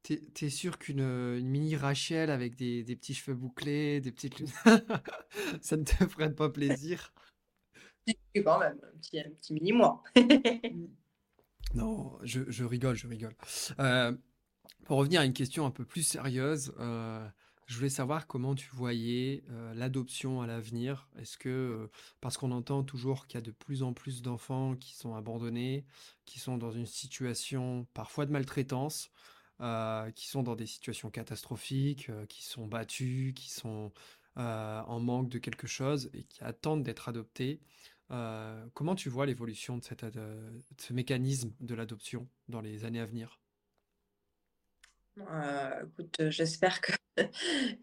T'es es sûr qu'une une mini Rachel avec des, des petits cheveux bouclés, des petites lunettes, <laughs> ça ne te ferait pas plaisir? Quand même, un petit, un petit mini moi. <laughs> Non, je, rigole, je rigole. Euh, pour revenir à une question un peu plus sérieuse, euh, je voulais savoir comment tu voyais euh, l'adoption à l'avenir. Est-ce que, parce qu'on entend toujours qu'il y a de plus en plus d'enfants qui sont abandonnés, qui sont dans une situation parfois de maltraitance, qui sont dans des situations catastrophiques, qui sont battus, qui sont en manque de quelque chose et qui attendent d'être adoptés. Comment tu vois l'évolution de, ce mécanisme de l'adoption dans les années à venir? Écoute, j'espère <laughs>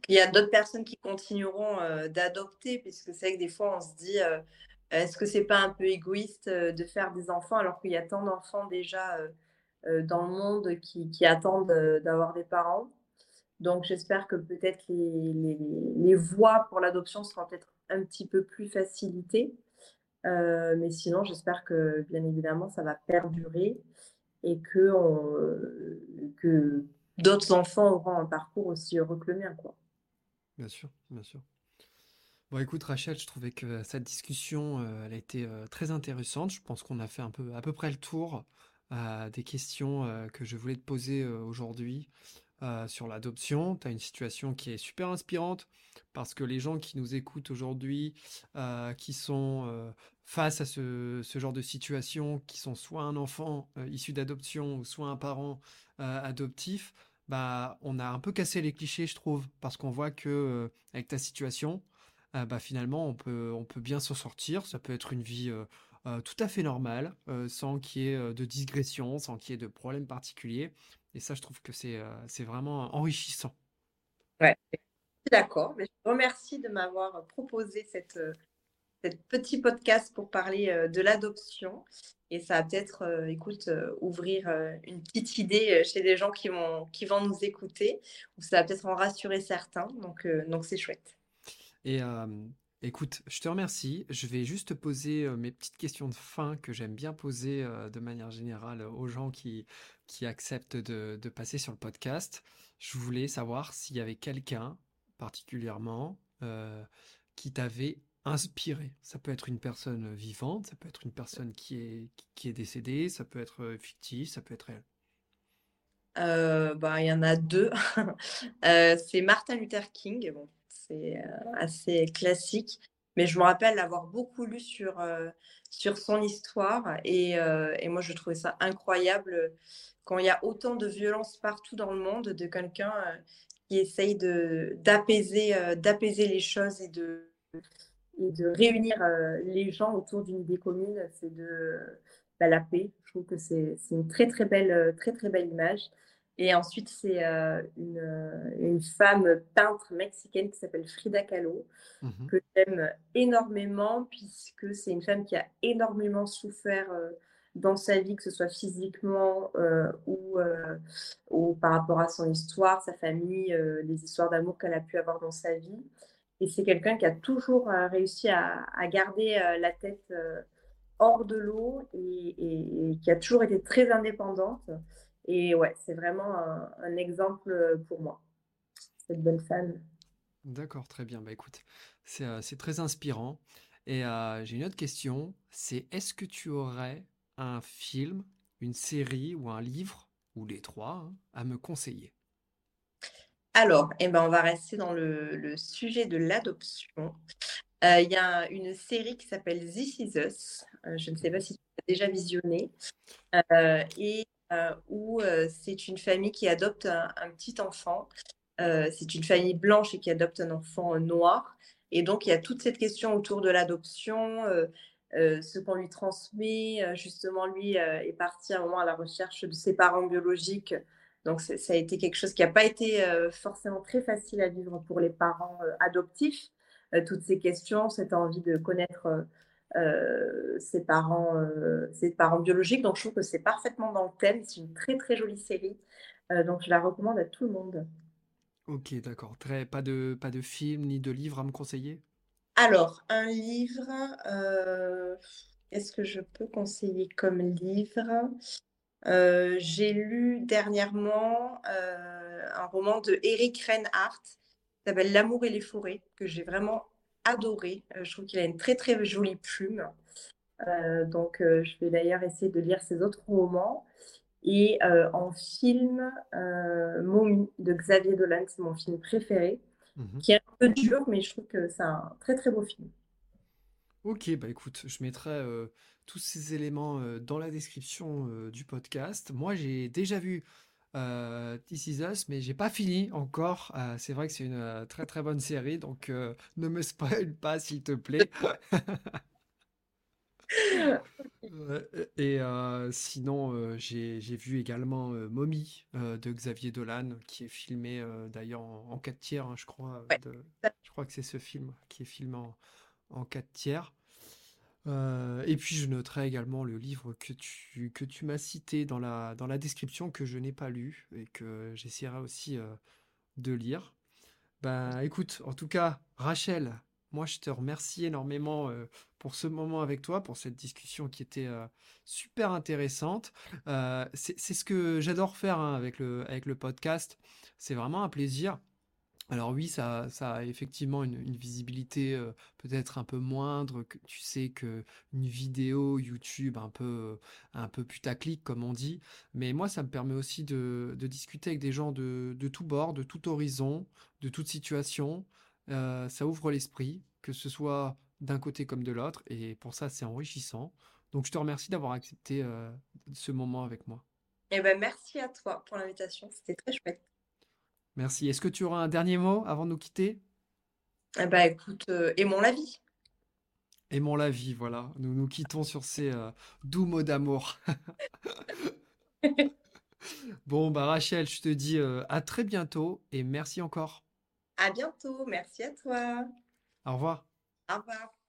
qu'il y a d'autres personnes qui continueront d'adopter, puisque c'est vrai que des fois on se dit, est-ce que c'est pas un peu égoïste de faire des enfants alors qu'il y a tant d'enfants déjà euh, dans le monde qui, attendent euh, d'avoir des parents. Donc j'espère que peut-être les, les, voies pour l'adoption seront peut-être un petit peu plus facilitées. Euh, mais sinon, j'espère que bien évidemment, ça va perdurer et que, d'autres enfants auront un parcours aussi heureux que le mien. Quoi. Bien sûr, bien sûr. Bon, écoute, Rachel, je trouvais que cette discussion, elle a été très intéressante. Je pense qu'on a fait un peu, à peu près le tour des questions euh, que je voulais te poser euh, aujourd'hui euh, sur l'adoption. Tu as une situation qui est super inspirante parce que les gens qui nous écoutent aujourd'hui, qui sont face à ce, genre de situation, qui sont soit un enfant issu d'adoption ou soit un parent adoptif, bah, on a un peu cassé les clichés, je trouve, parce qu'on voit que avec ta situation, bah, finalement, on peut, on peut bien s'en sortir. Ça peut être une vie euh, tout à fait normal, euh, sans qu'il y ait euh, de digression, sans qu'il y ait de problème particulier. Et ça, je trouve que c'est c'est vraiment enrichissant. Ouais, d'accord. Je vous remercie de m'avoir proposé cette, cette petit podcast pour parler de l'adoption. Et ça va peut-être, écoute, ouvrir une petite idée chez des gens qui vont, qui vont nous écouter, ou ça va peut-être en rassurer certains. Donc, donc c'est chouette. Et Écoute, je te remercie. Je vais juste te poser euh, mes petites questions de fin que j'aime bien poser euh, de manière générale aux gens qui, qui acceptent de, passer sur le podcast. Je voulais savoir s'il y avait quelqu'un particulièrement euh, qui t'avait inspiré. Ça peut être une personne vivante, ça peut être une personne qui est, qui est décédée, ça peut être fictif, ça peut être elle. bah, il y en a deux. <laughs> c'est Martin Luther King. C'est euh, assez classique. Mais je me rappelle l'avoir beaucoup lu sur, euh, sur son histoire et, euh, et, moi je trouvais ça incroyable quand il y a autant de violence partout dans le monde de quelqu'un qui essaye d'apaiser d'apaiser les choses et de, et de réunir les gens autour d'une idée commune. C'est de bah, la paix. Je trouve que c'est une très très belle, très très belle image. Et ensuite, c'est euh, une, une, femme peintre mexicaine qui s'appelle Frida Kahlo, mmh que j'aime énormément, puisque c'est une femme qui a énormément souffert euh, dans sa vie, que ce soit physiquement euh, ou, ou, par rapport à son histoire, sa famille, les histoires d'amour qu'elle a pu avoir dans sa vie. Et c'est quelqu'un qui a toujours réussi à, à garder la tête hors de l'eau et, et, qui a toujours été très indépendante. Et ouais, c'est vraiment un, exemple euh, pour moi, cette bonne femme. D'accord, très bien. Bah écoute, c'est euh, très inspirant. Et euh, j'ai une autre question, c'est est-ce que tu aurais un film, une série ou un livre, ou les trois, hein, à me conseiller? Alors, eh ben, on va rester dans le, sujet de l'adoption. Il y a une série qui s'appelle This Is Us. je ne sais pas si tu as déjà visionné. et euh, où euh, c'est une famille qui adopte un, petit enfant. Euh, c'est une famille blanche et qui adopte un enfant noir. Et donc, il y a toute cette question autour de l'adoption, ce qu'on lui transmet. justement, lui est parti à un moment à la recherche de ses parents biologiques. Donc, ça a été quelque chose qui n'a pas été forcément très facile à vivre pour les parents adoptifs. toutes ces questions, cette envie de connaître euh, ses, parents, euh, ses parents biologiques. Donc, je trouve que c'est parfaitement dans le thème. C'est une très, très jolie série. Euh, donc, je la recommande à tout le monde. Ok, d'accord. Très, pas de, pas de film ni de livre à me conseiller? Alors, un livre, qu'est-ce que je peux conseiller comme livre? J'ai lu dernièrement un roman de Eric Reinhardt qui s'appelle L'amour et les forêts, que j'ai vraiment adoré. Euh, je trouve qu'il a une très très jolie plume. Euh, donc, euh, je vais d'ailleurs essayer de lire ses autres romans. Et en film, Mommy de Xavier Dolan, c'est mon film préféré, mhm. qui est un peu dur, mais je trouve que c'est un très très beau film. Ok, bah écoute, je mettrai tous ces éléments dans la description du podcast. Moi, j'ai déjà vu euh, This Is Us, mais j'ai pas fini encore. Euh, c'est vrai que c'est une euh, très très bonne série, donc euh, ne me <laughs> spoil pas s'il te plaît. <laughs> Et sinon, j'ai vu également Mommy de Xavier Dolan, qui est filmé d'ailleurs en, 4 tiers, hein, je crois. je crois que c'est ce film qui est filmé en, en 4 tiers. Euh, et puis je noterai également le livre que tu, que tu m'as cité dans la, dans la description que je n'ai pas lu et que j'essaierai aussi euh, de lire. Ben écoute, en tout cas, Rachel, moi je te remercie énormément euh, pour ce moment avec toi, pour cette discussion qui était super intéressante. c'est ce que j'adore faire hein, avec, le, avec le podcast. C'est vraiment un plaisir alors oui, ça, ça a effectivement une, visibilité euh, peut-être un peu moindre, que tu sais que une vidéo YouTube un peu un peu putaclic comme on dit. Mais moi, ça me permet aussi de, discuter avec des gens de, de tout bord, de tout horizon, de toute situation. Euh, ça ouvre l'esprit, que ce soit d'un côté comme de l'autre, et pour ça, c'est enrichissant. Donc, je te remercie d'avoir accepté euh, ce moment avec moi. Eh ben, merci à toi pour l'invitation, c'était très chouette. Merci. Est-ce que tu auras un dernier mot avant de nous quitter? Eh ben, écoute, euh, aimons la vie. Aimons la vie, voilà. Nous nous quittons sur ces euh, doux mots d'amour. <laughs> bon, bah Rachel, je te dis euh, à très bientôt et merci encore. À bientôt, merci à toi. Au revoir. Au revoir.